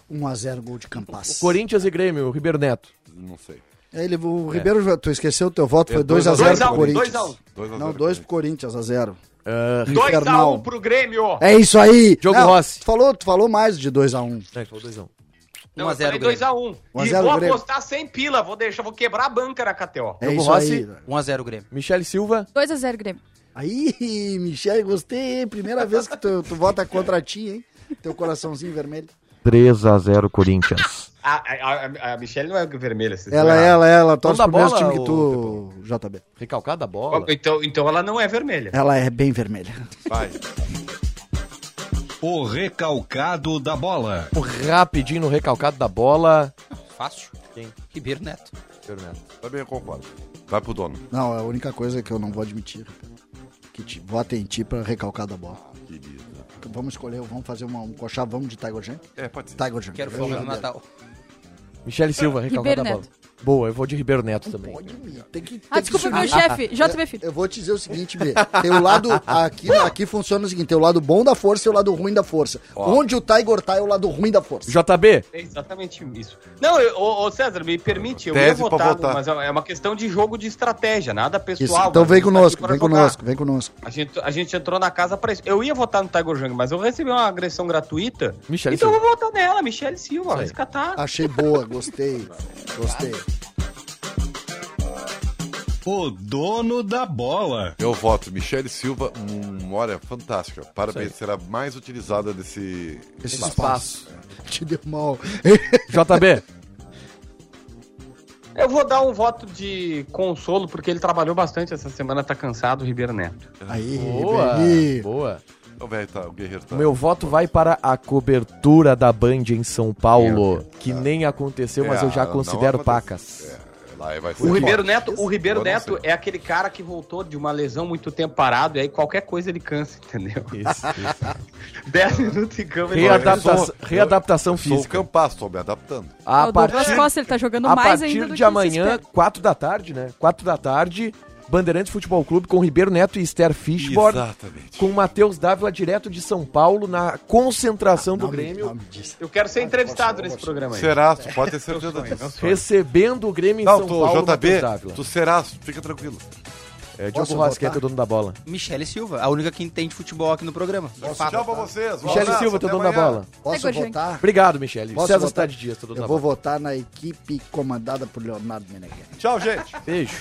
1x0 gol de Campas. Corinthians e Grêmio, Ribeiro Neto. Não sei. Aí ele, o Ribeiro, tu esqueceu o teu voto, foi É, dois a 2x0 dois a pro Corinthians. dois a um. Dois a Não, zero, 2 pro Corinthians, a 0. Uh, 2x1 pro Grêmio. É isso aí! Diogo Não, Rossi. Tu falou, tu falou mais de 2x1. é, falou doisão. Não, 1 a eu 0 falei Grêmio. 2x1. 1 a E 0 vou Grêmio. apostar sem pila, vou deixar, vou quebrar a banca na KTO. É Diogo isso Rossi. aí. 1x0 Grêmio. Michele Silva. 2x0 Grêmio. Aí, Michele, gostei, hein? Primeira vez que tu, tu vota contra ti, hein? Teu coraçãozinho vermelho. 3 a 0 Corinthians. A, a, a, a Michelle não é vermelha. vocês Ela, estão errados. ela, ela, torce dá pro mesmo bola, time que tu, JB. Recalcada a bola. Então, então ela não é vermelha. Ela é bem vermelha. Vai. O recalcado da bola. Rapidinho no recalcado da bola. Fácil. Quem? Ribeiro Neto. Também eu concordo. Vai pro dono. Não, é a única coisa que eu não vou admitir. Que te, vota em ti pra recalcar da bola. Querido. Vamos escolher, vamos fazer uma, um coxá, vamos de Tiger Junk? É, pode ser. Tiger Junk. Quero folga já no. Natal. Michele Silva, recalcada Ribeiro da bola. Boa, eu vou de Ribeiro Neto também. Pode me, tem que, Ah, tem desculpa, que meu chefe. JB Filho. Eu vou te dizer o seguinte, Bê. Tem o lado. Aqui, aqui funciona o seguinte: tem o lado bom da força e o lado ruim da força. Onde o Tiger tá é o lado ruim da força. JB, É exatamente isso. Não, eu, ô, ô, César, me permite, eu Tese ia votar, votar. mas é uma questão de jogo de estratégia, nada pessoal. Isso, então vem tá conosco, aqui vem jogar. conosco, vem conosco. A gente, a gente entrou na casa pra isso. Eu ia votar no Tiger Jung, mas eu recebi uma agressão gratuita. Michele então Silva. eu vou votar nela, Michele Silva. Vai aí. se catar. Achei boa, gostei. Gostei. O dono da bola. Eu voto Michele Silva, uma hora fantástica. Parabéns, será mais utilizada desse Esse espaço. Te deu mal. JB, Eu vou dar um voto de consolo, porque ele trabalhou bastante essa semana, tá cansado, o Ribeiro Neto. Aí, boa, boa. O velho tá, o guerreiro tá. O meu voto vai para a cobertura da Band em São Paulo, que nem aconteceu, mas É, eu já considero pacas. Lá vai ser. O Ribeiro Neto, o Ribeiro Neto é aquele cara que voltou de uma lesão muito tempo parado, e aí qualquer coisa ele cansa, entendeu? Isso, isso. 10 minutos em campo ele Readaptação, Eu sou- readaptação Sou o física. Campasso, tô me adaptando. A o Douglas partir, Costa, ele tá jogando a mais partir ainda do de que se amanhã, espera. 4 da tarde, né? 4 da tarde, Bandeirantes Futebol Clube com Ribeiro Neto e Esther Fishborn. Exatamente. Com Matheus Dávila direto de São Paulo na concentração do Não me- Grêmio, me. Eu quero ser entrevistado nesse programa aí. Será? Tu pode ter certeza disso. recebendo o Grêmio em Não, São tu, Paulo. JB, Dávila. tu serás, fica tranquilo. É, Diogo Rasqueta, votar? dono da bola. Michele Silva, a única que entende futebol aqui no programa. Tchau pra vocês. Michele abraço, Silva, teu dono da bola. Posso votar? Obrigado, Michele. Posso César votar? Stade Dias, teu dono Eu da vou bola. votar na equipe comandada por Leonardo Meneghelli. Tchau, gente. Beijo.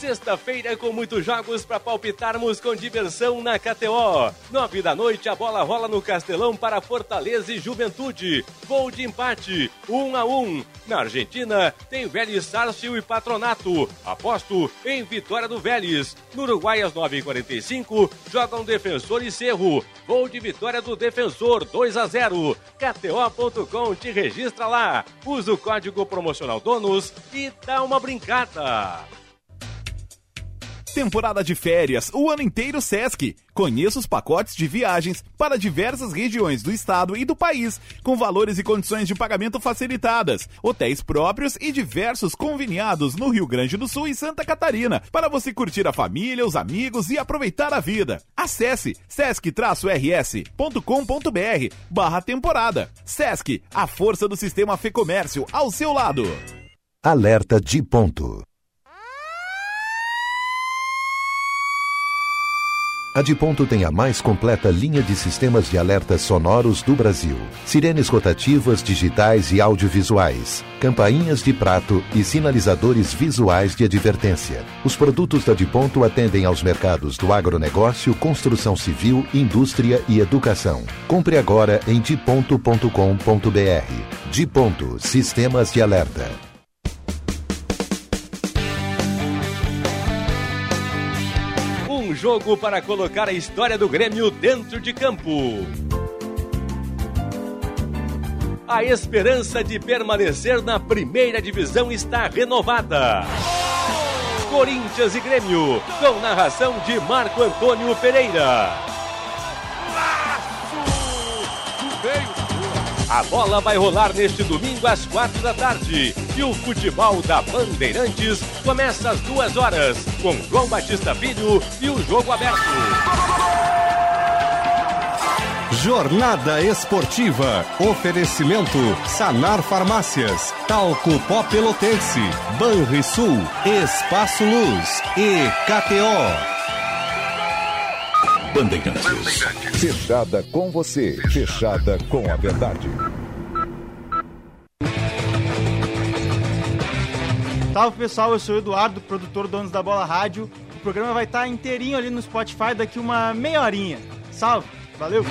Sexta-feira com muitos jogos para palpitarmos com diversão na KTO. Nove da noite a bola rola no Castelão para Fortaleza e Juventude. Gol de empate, um a um. Na Argentina tem Vélez Sárcio e Patronato. Aposto em vitória do Vélez. No Uruguai às 9h45 jogam Defensor e Cerro. Gol de vitória do Defensor 2 a 0. KTO.com te registra lá. Usa o código promocional DONOS e dá uma brincada. Temporada de férias, o ano inteiro Sesc. Conheça os pacotes de viagens para diversas regiões do estado e do país, com valores e condições de pagamento facilitadas, hotéis próprios e diversos conveniados no Rio Grande do Sul e Santa Catarina, para você curtir a família, os amigos e aproveitar a vida. Acesse sesc-rs.com.br barra temporada. Sesc, a força do sistema Fê Comércio ao seu lado. Alerta de ponto. A de ponto tem a mais completa linha de sistemas de alertas sonoros do Brasil. Sirenes rotativas, digitais e audiovisuais, campainhas de prato e sinalizadores visuais de advertência. Os produtos da de ponto atendem aos mercados do agronegócio, construção civil, indústria e educação. Compre agora em diponto.com.br. De ponto, sistemas de alerta. Jogo para colocar a história do Grêmio dentro de campo. A esperança de permanecer na primeira divisão está renovada. Corinthians e Grêmio, com narração de Marco Antônio Pereira. A bola vai rolar neste domingo às quatro da tarde. E o futebol da Bandeirantes começa às duas horas, com João Batista Filho e o jogo aberto. Jornada Esportiva. Oferecimento Sanar Farmácias, Talco Pó Pelotense, Banrisul, Espaço Luz e KTO. Bandeirantes. Fechada com você, fechada com a verdade. Salve pessoal, eu sou o Eduardo, produtor Donos da Bola Rádio. O programa vai estar inteirinho ali no Spotify daqui uma meia horinha. Salve, valeu!